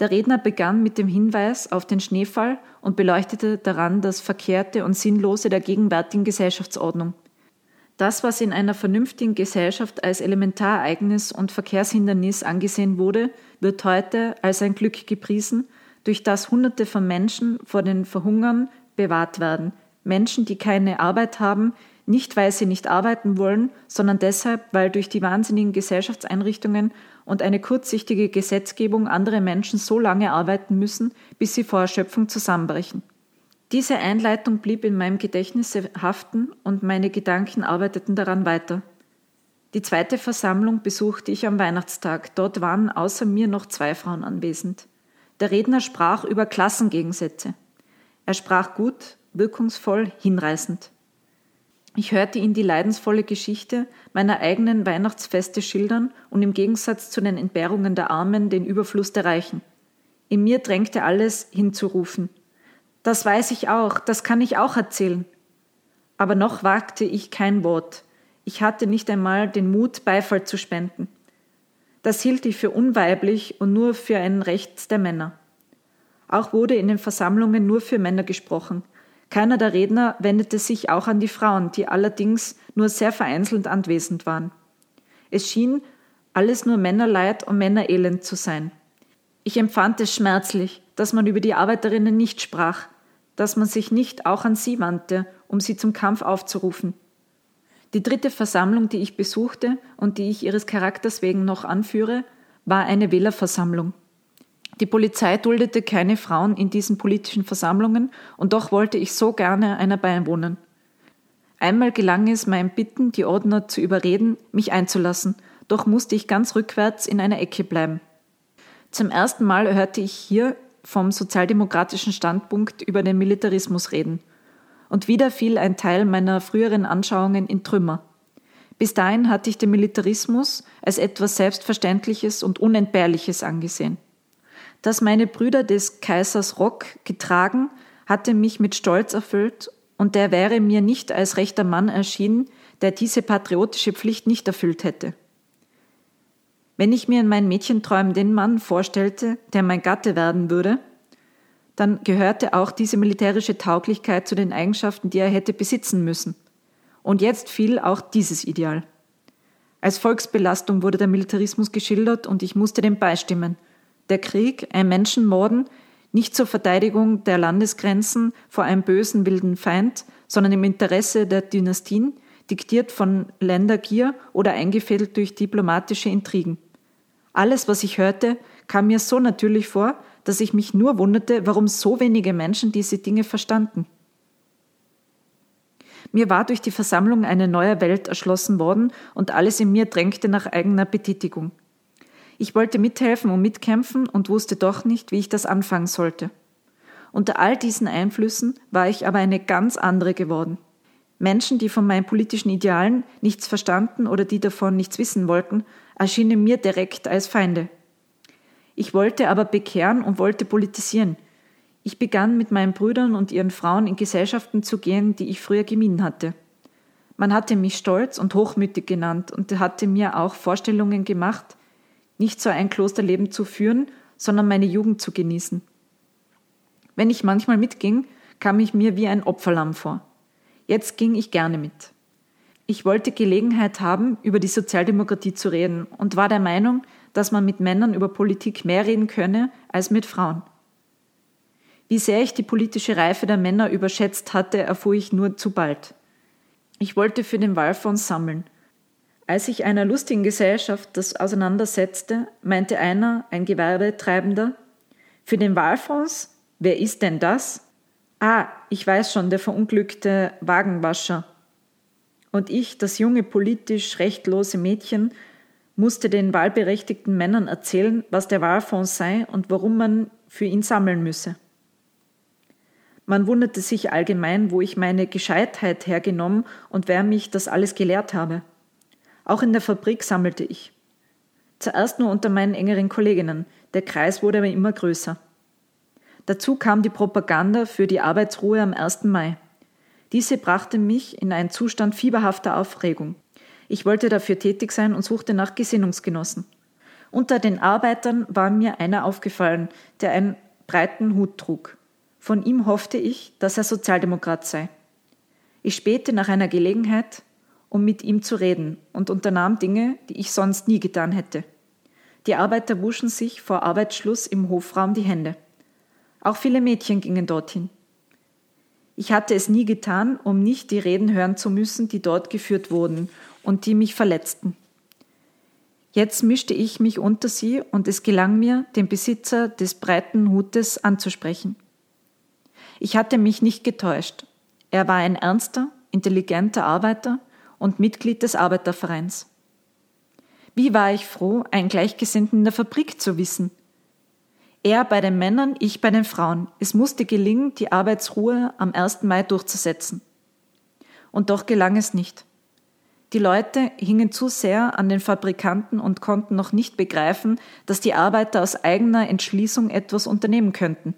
Speaker 2: Der Redner begann mit dem Hinweis auf den Schneefall und beleuchtete daran das Verkehrte und Sinnlose der gegenwärtigen Gesellschaftsordnung. Das, was in einer vernünftigen Gesellschaft als Elementarereignis und Verkehrshindernis angesehen wurde, wird heute als ein Glück gepriesen, durch das Hunderte von Menschen vor den Verhungern bewahrt werden. Menschen, die keine Arbeit haben, nicht weil sie nicht arbeiten wollen, sondern deshalb, weil durch die wahnsinnigen Gesellschaftseinrichtungen und eine kurzsichtige Gesetzgebung andere Menschen so lange arbeiten müssen, bis sie vor Erschöpfung zusammenbrechen. Diese Einleitung blieb in meinem Gedächtnis haften und meine Gedanken arbeiteten daran weiter. Die zweite Versammlung besuchte ich am Weihnachtstag. Dort waren außer mir noch zwei Frauen anwesend. Der Redner sprach über Klassengegensätze. Er sprach gut, wirkungsvoll, hinreißend. Ich hörte ihn die leidensvolle Geschichte meiner eigenen Weihnachtsfeste schildern und im Gegensatz zu den Entbehrungen der Armen den Überfluss der Reichen. In mir drängte alles hinzurufen. Das weiß ich auch, das kann ich auch erzählen. Aber noch wagte ich kein Wort. Ich hatte nicht einmal den Mut, Beifall zu spenden. Das hielt ich für unweiblich und nur für ein Recht der Männer. Auch wurde in den Versammlungen nur für Männer gesprochen. Keiner der Redner wendete sich auch an die Frauen, die allerdings nur sehr vereinzelt anwesend waren. Es schien alles nur Männerleid und Männerelend zu sein. Ich empfand es schmerzlich, dass man über die Arbeiterinnen nicht sprach, dass man sich nicht auch an sie wandte, um sie zum Kampf aufzurufen. Die dritte Versammlung, die ich besuchte und die ich ihres Charakters wegen noch anführe, war eine Wählerversammlung. Die Polizei duldete keine Frauen in diesen politischen Versammlungen, und doch wollte ich so gerne einer beiwohnen. Einmal gelang es meinem Bitten, die Ordner zu überreden, mich einzulassen, doch musste ich ganz rückwärts in einer Ecke bleiben. Zum ersten Mal hörte ich hier vom sozialdemokratischen Standpunkt über den Militarismus reden. Und wieder fiel ein Teil meiner früheren Anschauungen in Trümmer. Bis dahin hatte ich den Militarismus als etwas Selbstverständliches und Unentbehrliches angesehen. Dass meine Brüder des Kaisers Rock getragen, hatte mich mit Stolz erfüllt, und der wäre mir nicht als rechter Mann erschienen, der diese patriotische Pflicht nicht erfüllt hätte. Wenn ich mir in meinen Mädchenträumen den Mann vorstellte, der mein Gatte werden würde, dann gehörte auch diese militärische Tauglichkeit zu den Eigenschaften, die er hätte besitzen müssen. Und jetzt fiel auch dieses Ideal. Als Volksbelastung wurde der Militarismus geschildert und ich musste dem beistimmen – der Krieg, ein Menschenmorden, nicht zur Verteidigung der Landesgrenzen vor einem bösen wilden Feind, sondern im Interesse der Dynastien, diktiert von Ländergier oder eingefädelt durch diplomatische Intrigen. Alles, was ich hörte, kam mir so natürlich vor, dass ich mich nur wunderte, warum so wenige Menschen diese Dinge verstanden. Mir war durch die Versammlung eine neue Welt erschlossen worden und alles in mir drängte nach eigener Betätigung. Ich wollte mithelfen und mitkämpfen und wusste doch nicht, wie ich das anfangen sollte. Unter all diesen Einflüssen war ich aber eine ganz andere geworden. Menschen, die von meinen politischen Idealen nichts verstanden oder die davon nichts wissen wollten, erschienen mir direkt als Feinde. Ich wollte aber bekehren und wollte politisieren. Ich begann mit meinen Brüdern und ihren Frauen in Gesellschaften zu gehen, die ich früher gemieden hatte. Man hatte mich stolz und hochmütig genannt und hatte mir auch Vorstellungen gemacht, nicht so ein Klosterleben zu führen, sondern meine Jugend zu genießen. Wenn ich manchmal mitging, kam ich mir wie ein Opferlamm vor. Jetzt ging ich gerne mit. Ich wollte Gelegenheit haben, über die Sozialdemokratie zu reden und war der Meinung, dass man mit Männern über Politik mehr reden könne als mit Frauen. Wie sehr ich die politische Reife der Männer überschätzt hatte, erfuhr ich nur zu bald. Ich wollte für den Wahlfonds sammeln. Als ich einer lustigen Gesellschaft das auseinandersetzte, meinte einer, ein Gewerbetreibender, für den Wahlfonds? Wer ist denn das? Ah, ich weiß schon, der verunglückte Wagenwascher. Und ich, das junge, politisch rechtlose Mädchen, musste den wahlberechtigten Männern erzählen, was der Wahlfonds sei und warum man für ihn sammeln müsse. Man wunderte sich allgemein, wo ich meine Gescheitheit hergenommen und wer mich das alles gelehrt habe. Auch in der Fabrik sammelte ich. Zuerst nur unter meinen engeren Kolleginnen, der Kreis wurde aber immer größer. Dazu kam die Propaganda für die Arbeitsruhe am 1. Mai. Diese brachte mich in einen Zustand fieberhafter Aufregung. Ich wollte dafür tätig sein und suchte nach Gesinnungsgenossen. Unter den Arbeitern war mir einer aufgefallen, der einen breiten Hut trug. Von ihm hoffte ich, dass er Sozialdemokrat sei. Ich spähte nach einer Gelegenheit, um mit ihm zu reden und unternahm Dinge, die ich sonst nie getan hätte. Die Arbeiter wuschen sich vor Arbeitsschluss im Hofraum die Hände. Auch viele Mädchen gingen dorthin. Ich hatte es nie getan, um nicht die Reden hören zu müssen, die dort geführt wurden und die mich verletzten. Jetzt mischte ich mich unter sie und es gelang mir, den Besitzer des breiten Hutes anzusprechen. Ich hatte mich nicht getäuscht. Er war ein ernster, intelligenter Arbeiter und Mitglied des Arbeitervereins. Wie war ich froh, einen Gleichgesinnten in der Fabrik zu wissen. Er bei den Männern, ich bei den Frauen. Es musste gelingen, die Arbeitsruhe am 1. Mai durchzusetzen. Und doch gelang es nicht. Die Leute hingen zu sehr an den Fabrikanten und konnten noch nicht begreifen, dass die Arbeiter aus eigener Entschließung etwas unternehmen könnten.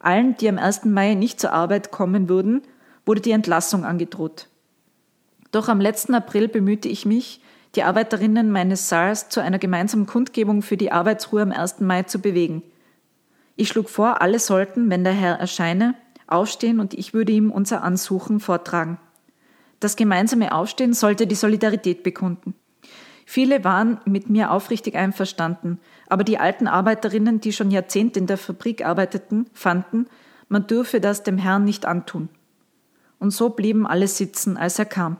Speaker 2: Allen, die am 1. Mai nicht zur Arbeit kommen würden, wurde die Entlassung angedroht. Doch am letzten April bemühte ich mich, die Arbeiterinnen meines Saals zu einer gemeinsamen Kundgebung für die Arbeitsruhe am 1. Mai zu bewegen. Ich schlug vor, alle sollten, wenn der Herr erscheine, aufstehen und ich würde ihm unser Ansuchen vortragen. Das gemeinsame Aufstehen sollte die Solidarität bekunden. Viele waren mit mir aufrichtig einverstanden, aber die alten Arbeiterinnen, die schon Jahrzehnte in der Fabrik arbeiteten, fanden, man dürfe das dem Herrn nicht antun. Und so blieben alle sitzen, als er kam.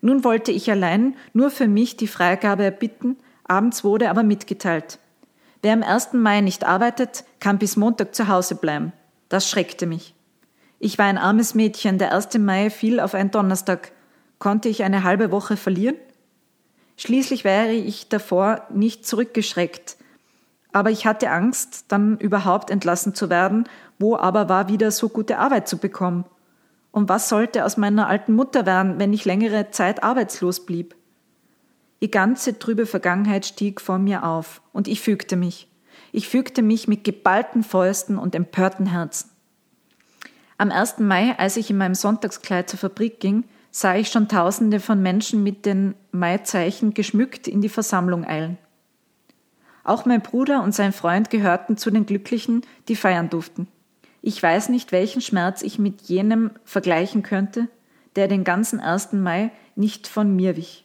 Speaker 2: Nun wollte ich allein nur für mich die Freigabe erbitten, abends wurde aber mitgeteilt. Wer am 1. Mai nicht arbeitet, kann bis Montag zu Hause bleiben. Das schreckte mich. Ich war ein armes Mädchen, der 1. Mai fiel auf einen Donnerstag. Konnte ich eine halbe Woche verlieren? Schließlich wäre ich davor nicht zurückgeschreckt. Aber ich hatte Angst, dann überhaupt entlassen zu werden, wo aber war wieder so gute Arbeit zu bekommen. Und was sollte aus meiner alten Mutter werden, wenn ich längere Zeit arbeitslos blieb? Die ganze trübe Vergangenheit stieg vor mir auf, und ich fügte mich. Ich fügte mich mit geballten Fäusten und empörten Herzen. Am 1. Mai, als ich in meinem Sonntagskleid zur Fabrik ging, sah ich schon Tausende von Menschen mit den Maizeichen geschmückt in die Versammlung eilen. Auch mein Bruder und sein Freund gehörten zu den Glücklichen, die feiern durften. Ich weiß nicht, welchen Schmerz ich mit jenem vergleichen könnte, der den ganzen 1. Mai nicht von mir wich.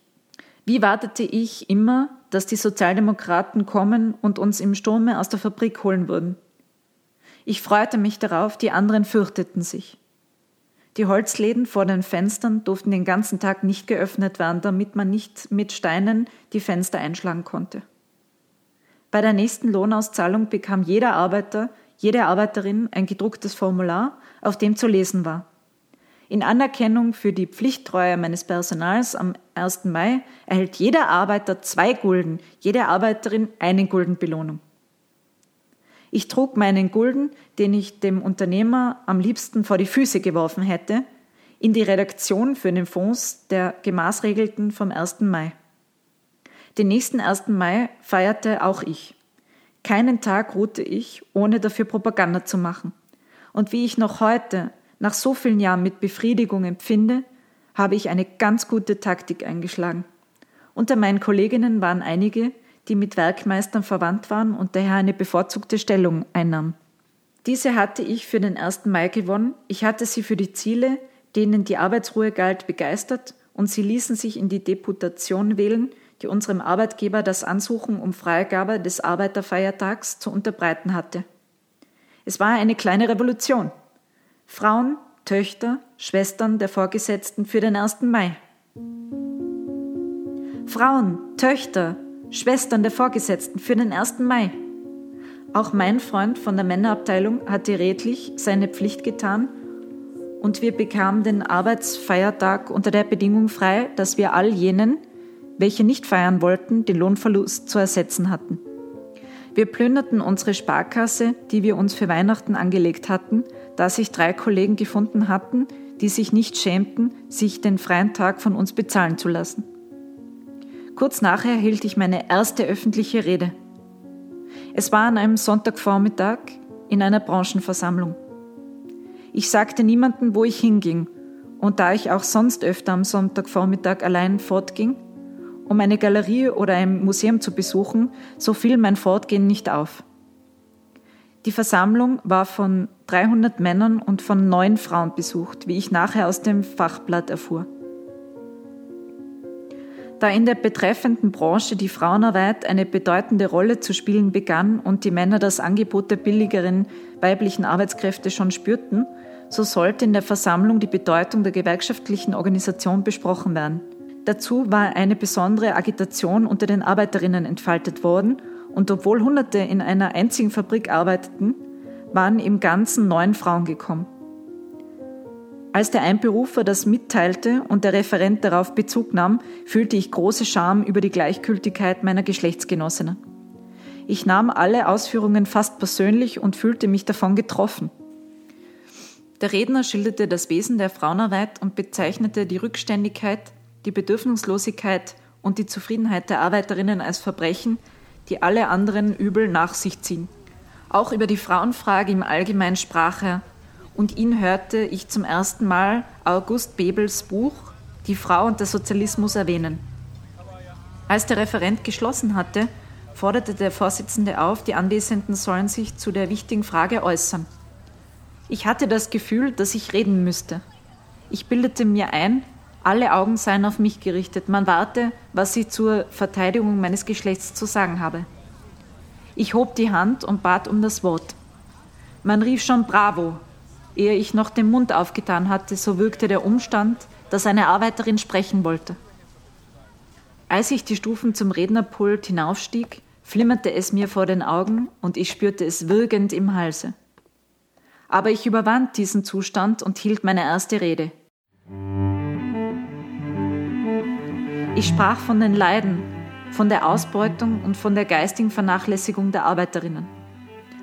Speaker 2: Wie wartete ich immer, dass die Sozialdemokraten kommen und uns im Sturme aus der Fabrik holen würden? Ich freute mich darauf, die anderen fürchteten sich. Die Holzläden vor den Fenstern durften den ganzen Tag nicht geöffnet werden, damit man nicht mit Steinen die Fenster einschlagen konnte. Bei der nächsten Lohnauszahlung bekam jeder Arbeiter, jede Arbeiterin ein gedrucktes Formular, auf dem zu lesen war. In Anerkennung für die Pflichttreue meines Personals am 1. Mai erhält jeder Arbeiter zwei Gulden, jede Arbeiterin einen Gulden Belohnung. Ich trug meinen Gulden, den ich dem Unternehmer am liebsten vor die Füße geworfen hätte, in die Redaktion für den Fonds der Gemaßregelten vom 1. Mai. Den nächsten 1. Mai feierte auch ich. Keinen Tag ruhte ich, ohne dafür Propaganda zu machen. Und wie ich noch heute, nach so vielen Jahren mit Befriedigung empfinde, habe ich eine ganz gute Taktik eingeschlagen. Unter meinen Kolleginnen waren einige, die mit Werkmeistern verwandt waren und daher eine bevorzugte Stellung einnahmen. Diese hatte ich für den 1. Mai gewonnen. Ich hatte sie für die Ziele, denen die Arbeitsruhe galt, begeistert und sie ließen sich in die Deputation wählen, die unserem Arbeitgeber das Ansuchen um Freigabe des Arbeiterfeiertags zu unterbreiten hatte. Es war eine kleine Revolution. Frauen, Töchter, Schwestern der Vorgesetzten für den 1. Mai. Frauen, Töchter, Schwestern der Vorgesetzten für den 1. Mai. Auch mein Freund von der Männerabteilung hatte redlich seine Pflicht getan und wir bekamen den Arbeitsfeiertag unter der Bedingung frei, dass wir all jenen, welche nicht feiern wollten, den Lohnverlust zu ersetzen hatten. Wir plünderten unsere Sparkasse, die wir uns für Weihnachten angelegt hatten, da sich drei Kollegen gefunden hatten, die sich nicht schämten, sich den freien Tag von uns bezahlen zu lassen. Kurz nachher hielt ich meine erste öffentliche Rede. Es war an einem Sonntagvormittag in einer Branchenversammlung. Ich sagte niemandem, wo ich hinging, und da ich auch sonst öfter am Sonntagvormittag allein fortging, um eine Galerie oder ein Museum zu besuchen, so fiel mein Fortgehen nicht auf. Die Versammlung war von 300 Männern und von neun Frauen besucht, wie ich nachher aus dem Fachblatt erfuhr. Da in der betreffenden Branche die Frauenarbeit eine bedeutende Rolle zu spielen begann und die Männer das Angebot der billigeren weiblichen Arbeitskräfte schon spürten, so sollte in der Versammlung die Bedeutung der gewerkschaftlichen Organisation besprochen werden. Dazu war eine besondere Agitation unter den Arbeiterinnen entfaltet worden und obwohl Hunderte in einer einzigen Fabrik arbeiteten, waren im Ganzen neun Frauen gekommen. Als der Einberufer das mitteilte und der Referent darauf Bezug nahm, fühlte ich große Scham über die Gleichgültigkeit meiner Geschlechtsgenossinnen. Ich nahm alle Ausführungen fast persönlich und fühlte mich davon getroffen. Der Redner schilderte das Wesen der Frauenarbeit und bezeichnete die Rückständigkeit, die Bedürfnislosigkeit und die Zufriedenheit der Arbeiterinnen als Verbrechen, die alle anderen Übel nach sich ziehen. Auch über die Frauenfrage im Allgemeinen sprach er, und ihn hörte ich zum ersten Mal August Bebels Buch Die Frau und der Sozialismus erwähnen. Als der Referent geschlossen hatte, forderte der Vorsitzende auf, die Anwesenden sollen sich zu der wichtigen Frage äußern. Ich hatte das Gefühl, dass ich reden müsste. Ich bildete mir ein, alle Augen seien auf mich gerichtet, man warte, was ich zur Verteidigung meines Geschlechts zu sagen habe. Ich hob die Hand und bat um das Wort. Man rief schon Bravo, Ehe ich noch den Mund aufgetan hatte, so wirkte der Umstand, dass eine Arbeiterin sprechen wollte. Als ich die Stufen zum Rednerpult hinaufstieg, flimmerte es mir vor den Augen und ich spürte es würgend im Halse. Aber ich überwand diesen Zustand und hielt meine erste Rede. Ich sprach von den Leiden, von der Ausbeutung und von der geistigen Vernachlässigung der Arbeiterinnen.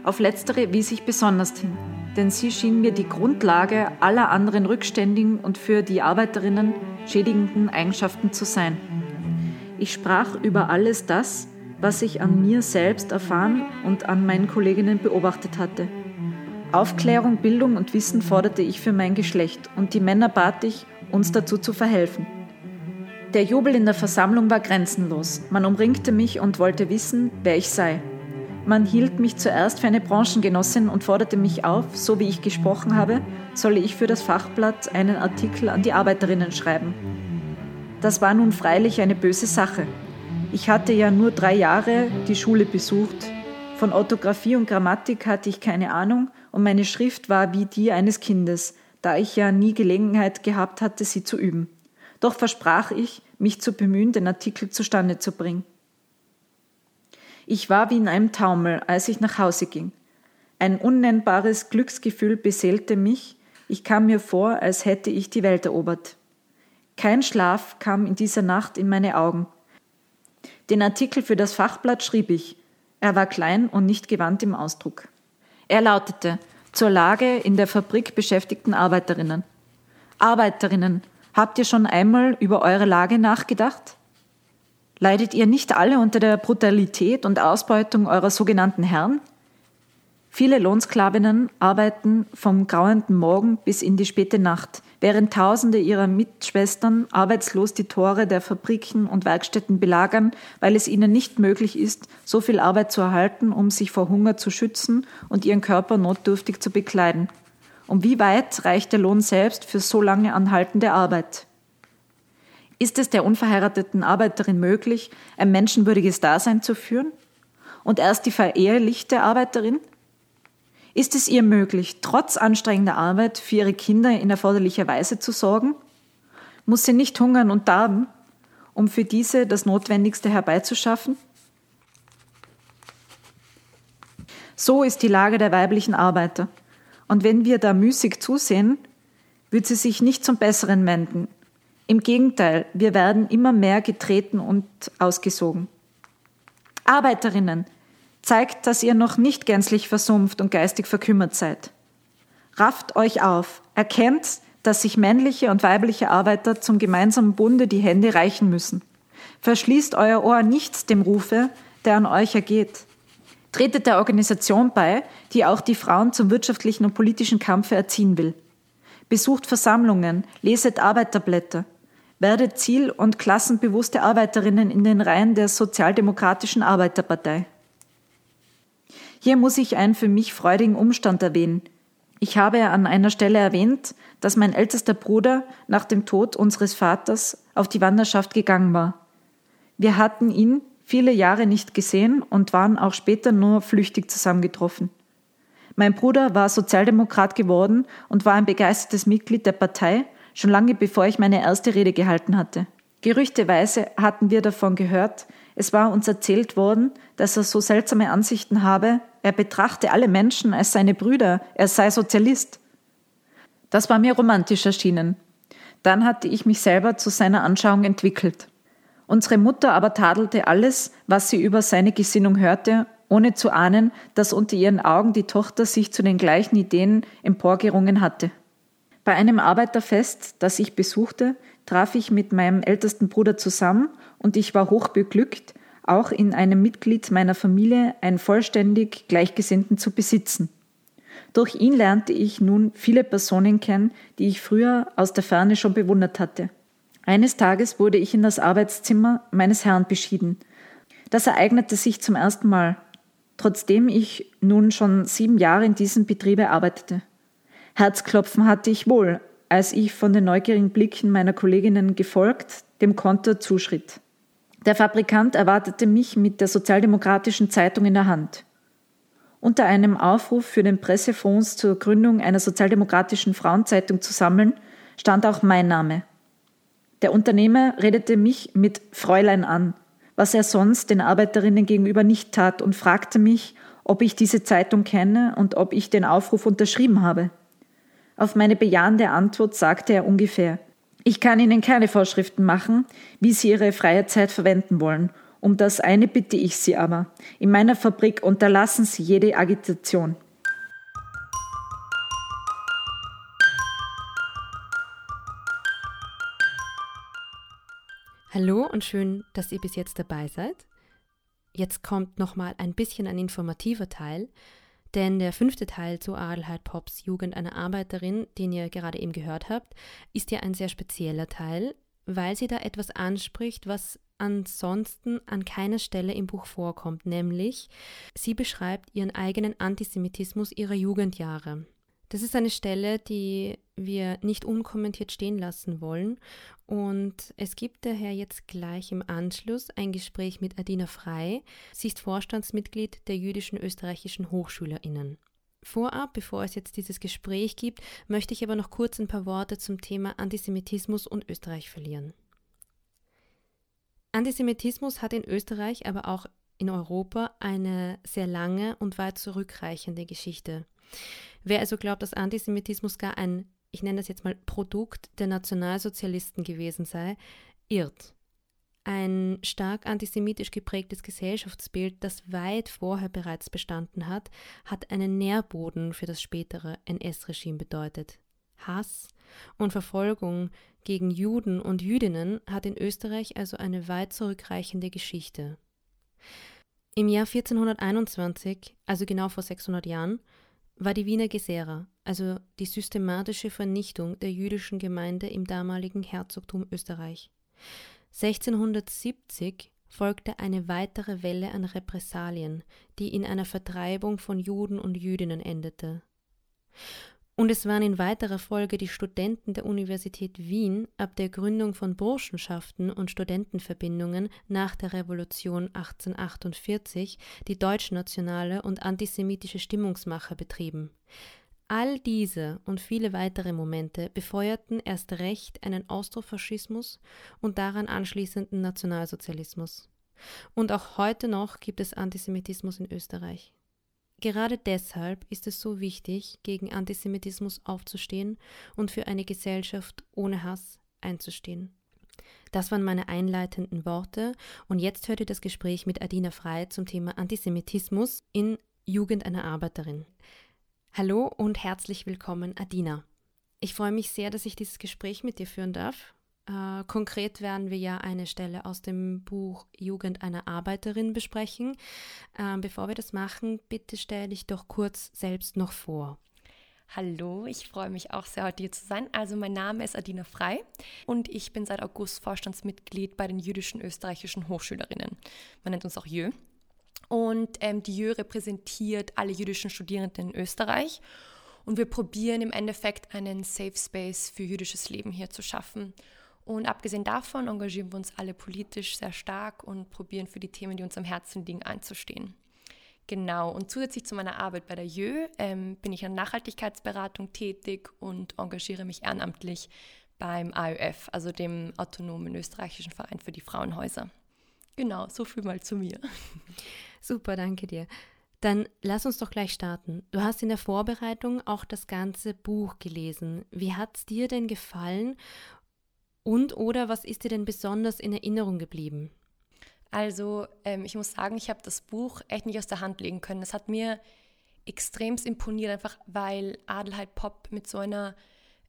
Speaker 2: Auf letztere wies ich besonders hin denn sie schien mir die Grundlage aller anderen rückständigen und für die Arbeiterinnen schädigenden Eigenschaften zu sein. Ich sprach über alles das, was ich an mir selbst erfahren und an meinen Kolleginnen beobachtet hatte. Aufklärung, Bildung und Wissen forderte ich für mein Geschlecht und die Männer bat ich, uns dazu zu verhelfen. Der Jubel in der Versammlung war grenzenlos. Man umringte mich und wollte wissen, wer ich sei. Man hielt mich zuerst für eine Branchengenossin und forderte mich auf, so wie ich gesprochen habe, solle ich für das Fachblatt einen Artikel an die Arbeiterinnen schreiben. Das war nun freilich eine böse Sache. Ich hatte ja nur drei Jahre die Schule besucht. Von Orthographie und Grammatik hatte ich keine Ahnung und meine Schrift war wie die eines Kindes, da ich ja nie Gelegenheit gehabt hatte, sie zu üben. Doch versprach ich, mich zu bemühen, den Artikel zustande zu bringen. Ich war wie in einem Taumel, als ich nach Hause ging. Ein unnennbares Glücksgefühl beseelte mich, ich kam mir vor, als hätte ich die Welt erobert. Kein Schlaf kam in dieser Nacht in meine Augen. Den Artikel für das Fachblatt schrieb ich. Er war klein und nicht gewandt im Ausdruck. Er lautete zur Lage in der Fabrik beschäftigten Arbeiterinnen. Arbeiterinnen, habt ihr schon einmal über eure Lage nachgedacht? Leidet ihr nicht alle unter der Brutalität und Ausbeutung eurer sogenannten Herren? Viele Lohnsklavinnen arbeiten vom grauenden Morgen bis in die späte Nacht, während Tausende ihrer Mitschwestern arbeitslos die Tore der Fabriken und Werkstätten belagern, weil es ihnen nicht möglich ist, so viel Arbeit zu erhalten, um sich vor Hunger zu schützen und ihren Körper notdürftig zu bekleiden. Und wie weit reicht der Lohn selbst für so lange anhaltende Arbeit? Ist es der unverheirateten Arbeiterin möglich, ein menschenwürdiges Dasein zu führen? Und erst die verehelichte Arbeiterin? Ist es ihr möglich, trotz anstrengender Arbeit für ihre Kinder in erforderlicher Weise zu sorgen? Muss sie nicht hungern und darben, um für diese das Notwendigste herbeizuschaffen? So ist die Lage der weiblichen Arbeiter. Und wenn wir da müßig zusehen, wird sie sich nicht zum Besseren wenden. Im Gegenteil, wir werden immer mehr getreten und ausgesogen. Arbeiterinnen, zeigt, dass ihr noch nicht gänzlich versumpft und geistig verkümmert seid. Rafft euch auf, erkennt, dass sich männliche und weibliche Arbeiter zum gemeinsamen Bunde die Hände reichen müssen. Verschließt euer Ohr nicht dem Rufe, der an euch ergeht. Tretet der Organisation bei, die auch die Frauen zum wirtschaftlichen und politischen Kampfe erziehen will. Besucht Versammlungen, leset Arbeiterblätter, werdet ziel- und klassenbewusste Arbeiterinnen in den Reihen der Sozialdemokratischen Arbeiterpartei. Hier muss ich einen für mich freudigen Umstand erwähnen. Ich habe an einer Stelle erwähnt, dass mein ältester Bruder nach dem Tod unseres Vaters auf die Wanderschaft gegangen war. Wir hatten ihn viele Jahre nicht gesehen und waren auch später nur flüchtig zusammengetroffen. Mein Bruder war Sozialdemokrat geworden und war ein begeistertes Mitglied der Partei, schon lange bevor ich meine erste Rede gehalten hatte. Gerüchteweise hatten wir davon gehört, es war uns erzählt worden, dass er so seltsame Ansichten habe, er betrachte alle Menschen als seine Brüder, er sei Sozialist. Das war mir romantisch erschienen. Dann hatte ich mich selber zu seiner Anschauung entwickelt. Unsere Mutter aber tadelte alles, was sie über seine Gesinnung hörte, ohne zu ahnen, dass unter ihren Augen die Tochter sich zu den gleichen Ideen emporgerungen hatte. Bei einem Arbeiterfest, das ich besuchte, traf ich mit meinem ältesten Bruder zusammen und ich war hochbeglückt, auch in einem Mitglied meiner Familie einen vollständig Gleichgesinnten zu besitzen. Durch ihn lernte ich nun viele Personen kennen, die ich früher aus der Ferne schon bewundert hatte. Eines Tages wurde ich in das Arbeitszimmer meines Herrn beschieden. Das ereignete sich zum ersten Mal, trotzdem ich nun schon sieben Jahre in diesem Betriebe arbeitete. Herzklopfen hatte ich wohl, als ich von den neugierigen Blicken meiner Kolleginnen gefolgt dem Konter zuschritt. Der Fabrikant erwartete mich mit der Sozialdemokratischen Zeitung in der Hand. Unter einem Aufruf für den Pressefonds zur Gründung einer sozialdemokratischen Frauenzeitung zu sammeln, stand auch mein Name. Der Unternehmer redete mich mit Fräulein an, was er sonst den Arbeiterinnen gegenüber nicht tat, und fragte mich, ob ich diese Zeitung kenne und ob ich den Aufruf unterschrieben habe. Auf meine bejahende Antwort sagte er ungefähr ich kann Ihnen keine Vorschriften machen, wie Sie Ihre freie Zeit verwenden wollen. Um das eine bitte ich Sie aber. In meiner Fabrik unterlassen Sie jede Agitation.
Speaker 1: Hallo und schön, dass ihr bis jetzt dabei seid. Jetzt kommt nochmal ein bisschen ein informativer Teil. Denn der fünfte Teil zu Adelheid Pops Jugend einer Arbeiterin, den ihr gerade eben gehört habt, ist ja ein sehr spezieller Teil, weil sie da etwas anspricht, was ansonsten an keiner Stelle im Buch vorkommt, nämlich sie beschreibt ihren eigenen Antisemitismus ihrer Jugendjahre. Das ist eine Stelle, die wir nicht unkommentiert stehen lassen wollen. Und es gibt daher jetzt gleich im Anschluss ein Gespräch mit Adina Frei. Sie ist Vorstandsmitglied der jüdischen österreichischen Hochschülerinnen. Vorab, bevor es jetzt dieses Gespräch gibt, möchte ich aber noch kurz ein paar Worte zum Thema Antisemitismus und Österreich verlieren. Antisemitismus hat in Österreich, aber auch in Europa eine sehr lange und weit zurückreichende Geschichte. Wer also glaubt, dass Antisemitismus gar ein, ich nenne das jetzt mal Produkt der Nationalsozialisten gewesen sei, irrt ein stark antisemitisch geprägtes Gesellschaftsbild, das weit vorher bereits bestanden hat, hat einen Nährboden für das spätere NS-Regime bedeutet. Hass und Verfolgung gegen Juden und Jüdinnen hat in Österreich also eine weit zurückreichende Geschichte. Im Jahr 1421, also genau vor 600 Jahren, war die Wiener Gesera, also die systematische Vernichtung der jüdischen Gemeinde im damaligen Herzogtum Österreich. 1670 folgte eine weitere Welle an Repressalien, die in einer Vertreibung von Juden und Jüdinnen endete. Und es waren in weiterer Folge die Studenten der Universität Wien ab der Gründung von Burschenschaften und Studentenverbindungen nach der Revolution 1848, die deutschnationale und antisemitische Stimmungsmache betrieben. All diese und viele weitere Momente befeuerten erst recht einen Austrofaschismus und daran anschließenden Nationalsozialismus. Und auch heute noch gibt es Antisemitismus in Österreich. Gerade deshalb ist es so wichtig, gegen Antisemitismus aufzustehen und für eine Gesellschaft ohne Hass einzustehen. Das waren meine einleitenden Worte und jetzt hört ihr das Gespräch mit Adina Frey zum Thema Antisemitismus in Jugend einer Arbeiterin. Hallo und herzlich willkommen, Adina. Ich freue mich sehr, dass ich dieses Gespräch mit dir führen darf. Äh, konkret werden wir ja eine Stelle aus dem Buch Jugend einer Arbeiterin besprechen. Äh, bevor wir das machen, bitte stell dich doch kurz selbst noch vor.
Speaker 3: Hallo, ich freue mich auch sehr, heute hier zu sein. Also mein Name ist Adina Frei und ich bin seit August Vorstandsmitglied bei den jüdischen österreichischen Hochschülerinnen. Man nennt uns auch JÖ. Und ähm, die JÖ repräsentiert alle jüdischen Studierenden in Österreich. Und wir probieren im Endeffekt einen Safe Space für jüdisches Leben hier zu schaffen. Und abgesehen davon engagieren wir uns alle politisch sehr stark und probieren für die Themen, die uns am Herzen liegen, einzustehen. Genau, und zusätzlich zu meiner Arbeit bei der JÖ ähm, bin ich an Nachhaltigkeitsberatung tätig und engagiere mich ehrenamtlich beim AÖF, also dem autonomen österreichischen Verein für die Frauenhäuser. Genau, so viel mal zu mir.
Speaker 1: Super, danke dir. Dann lass uns doch gleich starten. Du hast in der Vorbereitung auch das ganze Buch gelesen. Wie hat es dir denn gefallen? Und oder was ist dir denn besonders in Erinnerung geblieben?
Speaker 3: Also, ähm, ich muss sagen, ich habe das Buch echt nicht aus der Hand legen können. Es hat mir extremst imponiert, einfach weil Adelheid Pop mit so einer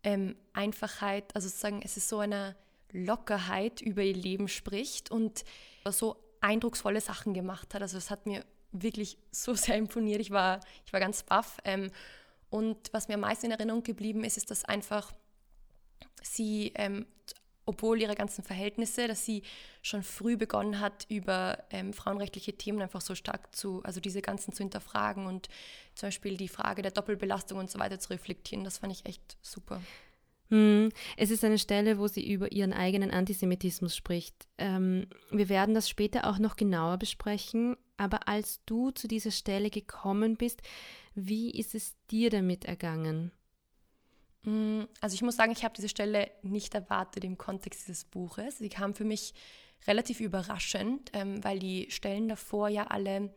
Speaker 3: ähm, Einfachheit, also sozusagen, es ist so eine Lockerheit über ihr Leben spricht und so eindrucksvolle Sachen gemacht hat. Also es hat mir wirklich so sehr imponiert. Ich war, ich war ganz baff. Ähm, und was mir am meisten in Erinnerung geblieben ist, ist, dass einfach sie, ähm, obwohl ihre ganzen Verhältnisse, dass sie schon früh begonnen hat, über ähm, frauenrechtliche Themen einfach so stark zu, also diese ganzen zu hinterfragen und zum Beispiel die Frage der Doppelbelastung und so weiter zu reflektieren. Das fand ich echt super.
Speaker 1: Hm, es ist eine Stelle, wo sie über ihren eigenen Antisemitismus spricht. Ähm, wir werden das später auch noch genauer besprechen, aber als du zu dieser Stelle gekommen bist, wie ist es dir damit ergangen?
Speaker 3: Hm, also ich muss sagen, ich habe diese Stelle nicht erwartet im Kontext dieses Buches. Sie kam für mich relativ überraschend, ähm, weil die Stellen davor ja alle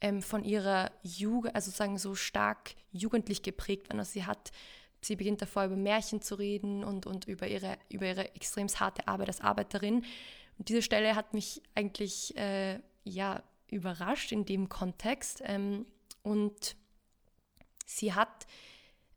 Speaker 3: ähm, von ihrer Jugend, also sozusagen so stark jugendlich geprägt waren. Also sie hat sie beginnt davor über Märchen zu reden und, und über, ihre, über ihre extrem harte Arbeit als Arbeiterin. Und diese Stelle hat mich eigentlich äh, ja, überrascht in dem Kontext. Ähm, und sie hat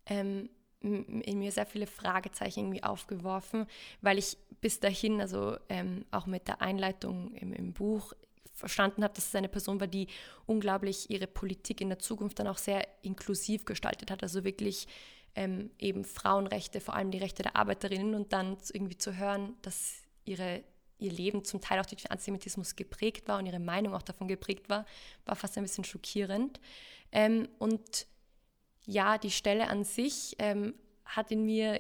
Speaker 3: ähm, in mir sehr viele Fragezeichen irgendwie aufgeworfen, weil ich bis dahin, also ähm, auch mit der Einleitung im, im Buch, verstanden habe, dass es eine Person war, die unglaublich ihre Politik in der Zukunft dann auch sehr inklusiv gestaltet hat. Also wirklich ähm, eben Frauenrechte, vor allem die Rechte der Arbeiterinnen und dann irgendwie zu hören, dass ihre, ihr Leben zum Teil auch durch Antisemitismus geprägt war und ihre Meinung auch davon geprägt war, war fast ein bisschen schockierend. Ähm, und ja, die Stelle an sich ähm, hat in mir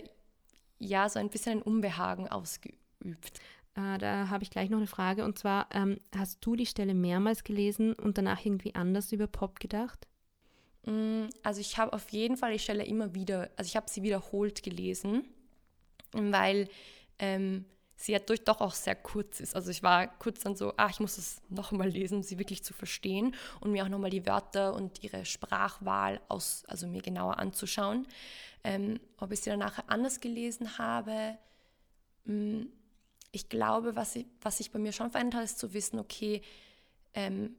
Speaker 3: ja so ein bisschen ein Unbehagen ausgeübt.
Speaker 1: Äh, da habe ich gleich noch eine Frage und zwar, ähm, hast du die Stelle mehrmals gelesen und danach irgendwie anders über Pop gedacht?
Speaker 3: Mm, also ich habe auf jeden Fall die Stelle immer wieder, also ich habe sie wiederholt gelesen, weil ähm, sie ja durch, doch auch sehr kurz ist. Also ich war kurz dann so, ah, ich muss es nochmal lesen, um sie wirklich zu verstehen und mir auch nochmal die Wörter und ihre Sprachwahl aus, also mir genauer anzuschauen. Ähm, ob ich sie dann nachher anders gelesen habe, mm, ich glaube, was, ich, was sich bei mir schon verändert hat, ist zu wissen, okay, ähm,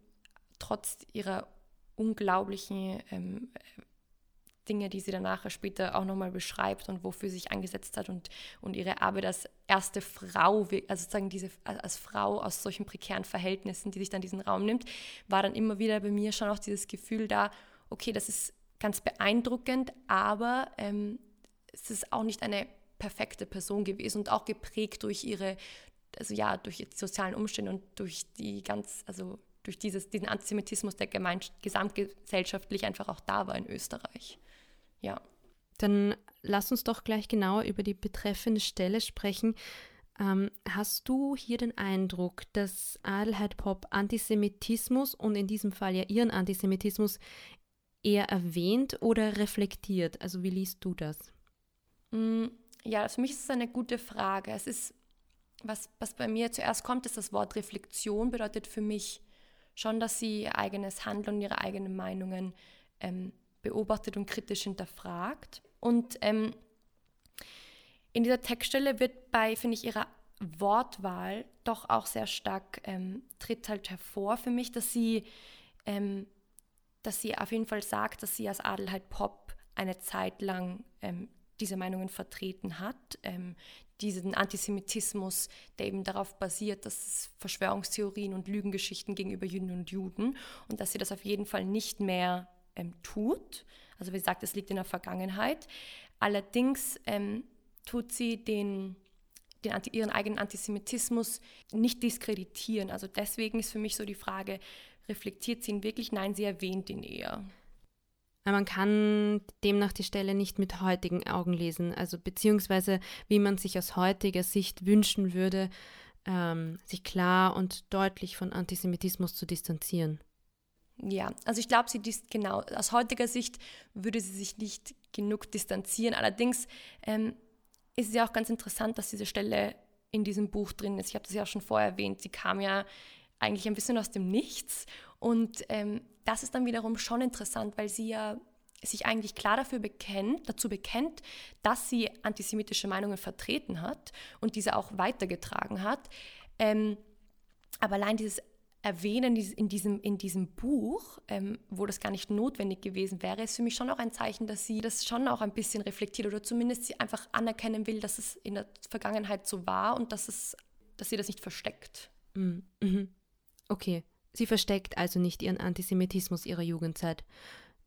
Speaker 3: trotz ihrer unglaublichen ähm, Dinge, die sie danach später auch nochmal beschreibt und wofür sie sich eingesetzt hat und, und ihre Arbeit als erste Frau, also sozusagen diese als Frau aus solchen prekären Verhältnissen, die sich dann diesen Raum nimmt, war dann immer wieder bei mir schon auch dieses Gefühl da, okay, das ist ganz beeindruckend, aber ähm, es ist auch nicht eine perfekte Person gewesen und auch geprägt durch ihre, also ja, durch die sozialen Umstände und durch die ganz, also durch dieses, diesen Antisemitismus, der gesamtgesellschaftlich einfach auch da war in Österreich. Ja.
Speaker 1: Dann lass uns doch gleich genauer über die betreffende Stelle sprechen. Ähm, hast du hier den Eindruck, dass Adelheid Pop Antisemitismus und in diesem Fall ja ihren Antisemitismus eher erwähnt oder reflektiert? Also wie liest du das?
Speaker 3: Mm, ja, für mich ist es eine gute Frage. Es ist, was, was bei mir zuerst kommt, ist das Wort Reflexion, bedeutet für mich schon, dass sie ihr eigenes Handeln und ihre eigenen Meinungen ähm, beobachtet und kritisch hinterfragt. Und ähm, in dieser Textstelle wird bei, finde ich, ihrer Wortwahl doch auch sehr stark, ähm, tritt halt hervor für mich, dass sie, ähm, dass sie auf jeden Fall sagt, dass sie als Adelheid Pop eine Zeit lang ähm, diese Meinungen vertreten hat, ähm, diesen Antisemitismus, der eben darauf basiert, dass es Verschwörungstheorien und Lügengeschichten gegenüber Juden und Juden und dass sie das auf jeden Fall nicht mehr ähm, tut. Also wie gesagt, es liegt in der Vergangenheit. Allerdings ähm, tut sie den, den ihren eigenen Antisemitismus nicht diskreditieren. Also deswegen ist für mich so die Frage, reflektiert sie ihn wirklich? Nein, sie erwähnt ihn eher.
Speaker 1: Man kann demnach die Stelle nicht mit heutigen Augen lesen, also beziehungsweise wie man sich aus heutiger Sicht wünschen würde, ähm, sich klar und deutlich von Antisemitismus zu distanzieren.
Speaker 3: Ja, also ich glaube, sie ist genau, aus heutiger Sicht würde sie sich nicht genug distanzieren. Allerdings ähm, ist es ja auch ganz interessant, dass diese Stelle in diesem Buch drin ist. Ich habe das ja auch schon vorher erwähnt. Sie kam ja eigentlich ein bisschen aus dem Nichts. Und ähm, das ist dann wiederum schon interessant, weil sie ja sich eigentlich klar dafür bekennt, dazu bekennt, dass sie antisemitische Meinungen vertreten hat und diese auch weitergetragen hat. Ähm, aber allein dieses Erwähnen in diesem, in diesem Buch, ähm, wo das gar nicht notwendig gewesen wäre, ist für mich schon auch ein Zeichen, dass sie das schon auch ein bisschen reflektiert oder zumindest sie einfach anerkennen will, dass es in der Vergangenheit so war und dass, es, dass sie das nicht versteckt.
Speaker 1: Mm, mhm. Okay, sie versteckt also nicht ihren Antisemitismus ihrer Jugendzeit.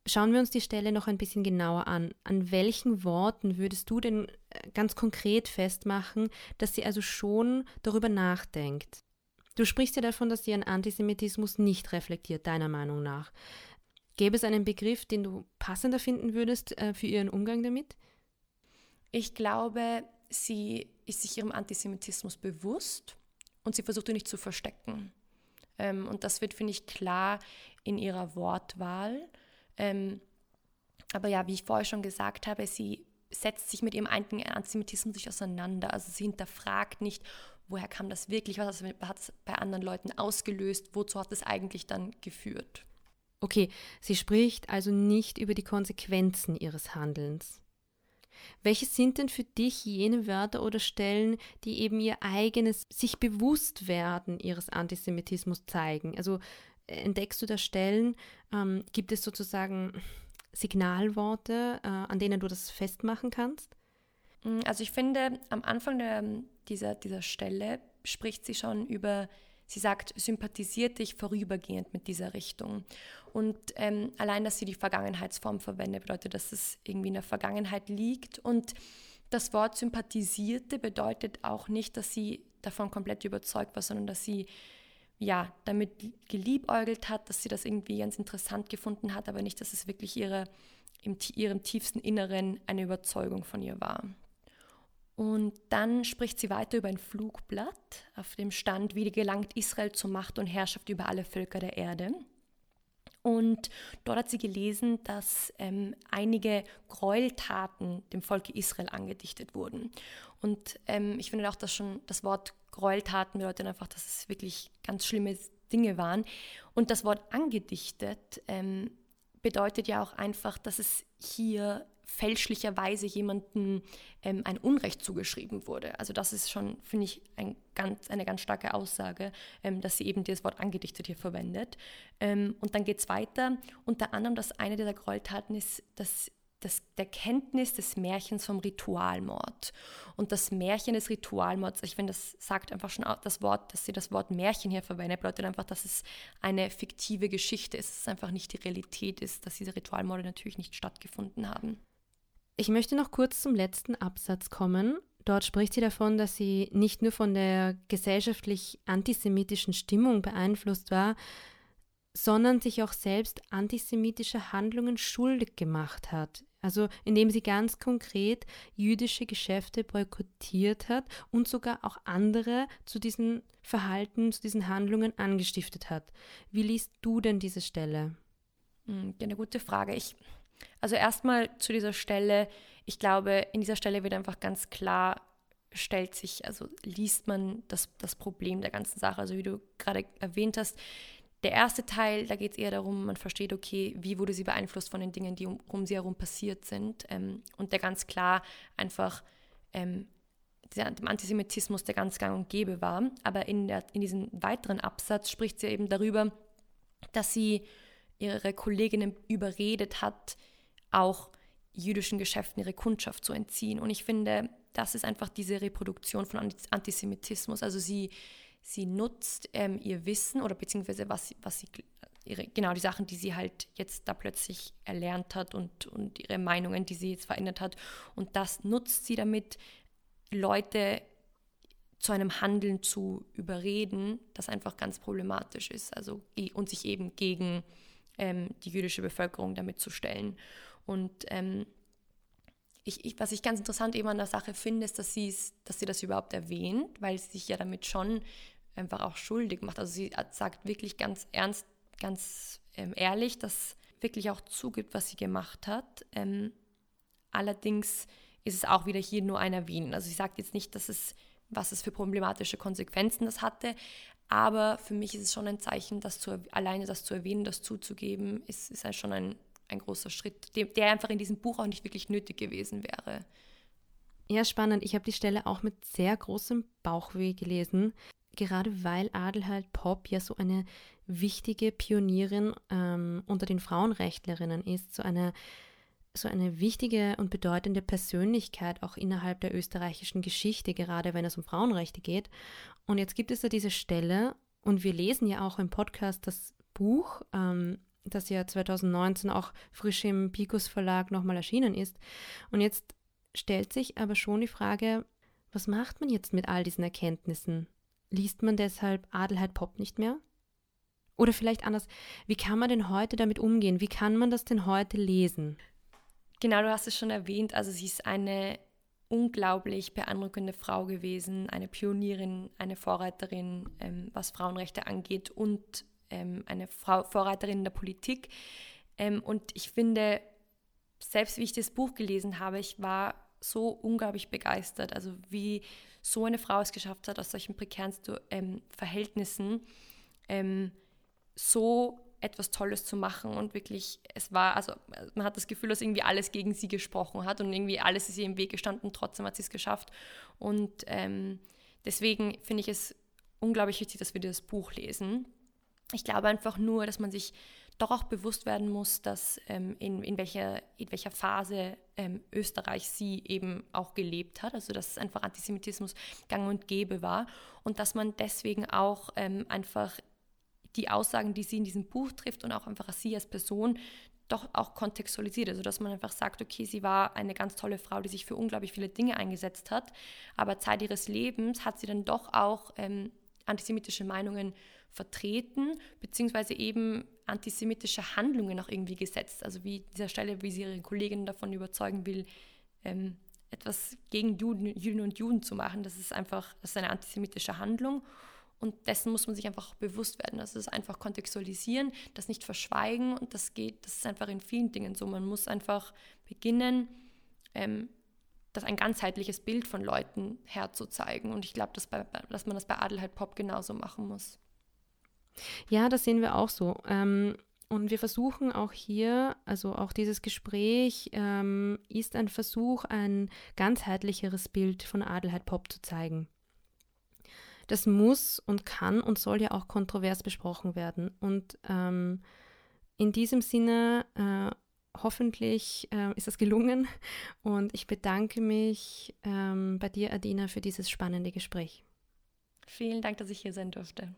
Speaker 1: Schauen wir uns die Stelle noch ein bisschen genauer an. An welchen Worten würdest du denn äh, ganz konkret festmachen, dass sie also schon darüber nachdenkt? Du sprichst ja davon, dass sie ihren Antisemitismus nicht reflektiert, deiner Meinung nach. Gäbe es einen Begriff, den du passender finden würdest äh, für ihren Umgang damit?
Speaker 3: Ich glaube, sie ist sich ihrem Antisemitismus bewusst und sie versucht ihn nicht zu verstecken. Ähm, und das wird, finde ich, klar in ihrer Wortwahl. Ähm, aber ja, wie ich vorher schon gesagt habe, sie setzt sich mit ihrem eigenen Antisemitismus nicht auseinander. Also sie hinterfragt nicht, woher kam das wirklich, was hat es bei anderen Leuten ausgelöst, wozu hat es eigentlich dann geführt.
Speaker 1: Okay, sie spricht also nicht über die Konsequenzen ihres Handelns. Welche sind denn für dich jene Wörter oder Stellen, die eben ihr eigenes sich bewusst werden ihres Antisemitismus zeigen? Also entdeckst du da Stellen, ähm, gibt es sozusagen Signalworte, äh, an denen du das festmachen kannst?
Speaker 3: Mm, also ich finde, am Anfang der, dieser, dieser Stelle spricht sie schon über, sie sagt, sympathisiert dich vorübergehend mit dieser Richtung. Und ähm, allein, dass sie die Vergangenheitsform verwendet, bedeutet, dass es irgendwie in der Vergangenheit liegt. Und das Wort sympathisierte bedeutet auch nicht, dass sie davon komplett überzeugt war, sondern dass sie ja damit geliebäugelt hat, dass sie das irgendwie ganz interessant gefunden hat, aber nicht, dass es wirklich ihre, in ihrem tiefsten Inneren eine Überzeugung von ihr war. Und dann spricht sie weiter über ein Flugblatt, auf dem stand, wie gelangt Israel zur Macht und Herrschaft über alle Völker der Erde. Und dort hat sie gelesen, dass ähm, einige Gräueltaten dem Volke Israel angedichtet wurden. Und ähm, ich finde auch, dass schon das Wort Gräueltaten bedeutet einfach, dass es wirklich ganz schlimme Dinge waren. Und das Wort angedichtet ähm, bedeutet ja auch einfach, dass es hier fälschlicherweise jemandem ähm, ein Unrecht zugeschrieben wurde. Also das ist schon, finde ich, ein ganz, eine ganz starke Aussage, ähm, dass sie eben das Wort angedichtet hier verwendet. Ähm, und dann geht es weiter. Unter anderem, dass eine dieser Gräueltaten ist, dass das, der Kenntnis des Märchens vom Ritualmord. Und das Märchen des Ritualmords, ich finde, das sagt einfach schon das Wort, dass sie das Wort Märchen hier verwendet, bedeutet einfach, dass es eine fiktive Geschichte ist, dass es einfach nicht die Realität ist, dass diese Ritualmorde natürlich nicht stattgefunden haben.
Speaker 1: Ich möchte noch kurz zum letzten Absatz kommen. Dort spricht sie davon, dass sie nicht nur von der gesellschaftlich antisemitischen Stimmung beeinflusst war, sondern sich auch selbst antisemitische Handlungen schuldig gemacht hat. Also indem sie ganz konkret jüdische Geschäfte boykottiert hat und sogar auch andere zu diesen Verhalten, zu diesen Handlungen angestiftet hat. Wie liest du denn diese Stelle?
Speaker 3: Hm, eine gute Frage. Ich also erstmal zu dieser Stelle, ich glaube, in dieser Stelle wird einfach ganz klar, stellt sich, also liest man das, das Problem der ganzen Sache. Also wie du gerade erwähnt hast, der erste Teil, da geht es eher darum, man versteht, okay, wie wurde sie beeinflusst von den Dingen, die um, um sie herum passiert sind. Ähm, und der ganz klar einfach ähm, dem Antisemitismus, der ganz gang und gäbe war. Aber in, der, in diesem weiteren Absatz spricht sie eben darüber, dass sie ihre Kolleginnen überredet hat, auch jüdischen Geschäften ihre Kundschaft zu entziehen. Und ich finde, das ist einfach diese Reproduktion von Antisemitismus. Also sie, sie nutzt ähm, ihr Wissen oder beziehungsweise was, was sie, ihre, genau die Sachen, die sie halt jetzt da plötzlich erlernt hat und, und ihre Meinungen, die sie jetzt verändert hat. Und das nutzt sie damit, Leute zu einem Handeln zu überreden, das einfach ganz problematisch ist. Also und sich eben gegen ähm, die jüdische Bevölkerung damit zu stellen. Und ähm, ich, ich, was ich ganz interessant eben an der Sache finde, ist, dass, dass sie das überhaupt erwähnt, weil sie sich ja damit schon einfach auch schuldig macht. Also sie sagt wirklich ganz ernst, ganz ähm, ehrlich, dass wirklich auch zugibt, was sie gemacht hat. Ähm, allerdings ist es auch wieder hier nur ein Erwähnen. Also sie sagt jetzt nicht, dass es, was es für problematische Konsequenzen das hatte, aber für mich ist es schon ein Zeichen, dass zu, alleine das zu erwähnen, das zuzugeben, ist, ist halt schon ein ein großer Schritt, der einfach in diesem Buch auch nicht wirklich nötig gewesen wäre.
Speaker 1: Ja, spannend. Ich habe die Stelle auch mit sehr großem Bauchweh gelesen, gerade weil Adelheid Popp ja so eine wichtige Pionierin ähm, unter den Frauenrechtlerinnen ist, so eine, so eine wichtige und bedeutende Persönlichkeit auch innerhalb der österreichischen Geschichte, gerade wenn es um Frauenrechte geht. Und jetzt gibt es da diese Stelle und wir lesen ja auch im Podcast das Buch ähm, das ja 2019 auch frisch im Picus Verlag nochmal erschienen ist. Und jetzt stellt sich aber schon die Frage, was macht man jetzt mit all diesen Erkenntnissen? Liest man deshalb Adelheid Pop nicht mehr? Oder vielleicht anders, wie kann man denn heute damit umgehen? Wie kann man das denn heute lesen?
Speaker 3: Genau, du hast es schon erwähnt. Also sie ist eine unglaublich beeindruckende Frau gewesen, eine Pionierin, eine Vorreiterin, ähm, was Frauenrechte angeht und ähm, eine Frau, Vorreiterin in der Politik. Ähm, und ich finde, selbst wie ich das Buch gelesen habe, ich war so unglaublich begeistert. Also wie so eine Frau es geschafft hat, aus solchen prekären ähm, Verhältnissen ähm, so etwas Tolles zu machen und wirklich, es war, also man hat das Gefühl, dass irgendwie alles gegen sie gesprochen hat und irgendwie alles ist ihr im Weg gestanden, trotzdem hat sie es geschafft. Und ähm, deswegen finde ich es unglaublich wichtig, dass wir das Buch lesen. Ich glaube einfach nur, dass man sich doch auch bewusst werden muss, dass ähm, in, in, welcher, in welcher Phase ähm, Österreich sie eben auch gelebt hat, also dass es einfach Antisemitismus gang und gäbe war. Und dass man deswegen auch ähm, einfach die Aussagen, die sie in diesem Buch trifft und auch einfach sie als Person doch auch kontextualisiert, also dass man einfach sagt, okay, sie war eine ganz tolle Frau, die sich für unglaublich viele Dinge eingesetzt hat, aber Zeit ihres Lebens hat sie dann doch auch ähm, antisemitische Meinungen vertreten, beziehungsweise eben antisemitische Handlungen auch irgendwie gesetzt. Also wie dieser Stelle, wie sie ihre Kolleginnen davon überzeugen will, ähm, etwas gegen Juden, Juden und Juden zu machen. Das ist einfach das ist eine antisemitische Handlung. und dessen muss man sich einfach bewusst werden. Das ist einfach kontextualisieren, das nicht verschweigen und das geht, das ist einfach in vielen Dingen so. Man muss einfach beginnen, ähm, das ein ganzheitliches Bild von Leuten herzuzeigen. Und ich glaube, dass, dass man das bei Adelheid Pop genauso machen muss.
Speaker 1: Ja, das sehen wir auch so. Ähm, und wir versuchen auch hier, also auch dieses Gespräch ähm, ist ein Versuch, ein ganzheitlicheres Bild von Adelheid Pop zu zeigen. Das muss und kann und soll ja auch kontrovers besprochen werden. Und ähm, in diesem Sinne, äh, hoffentlich äh, ist das gelungen. Und ich bedanke mich ähm, bei dir, Adina, für dieses spannende Gespräch.
Speaker 3: Vielen Dank, dass ich hier sein durfte.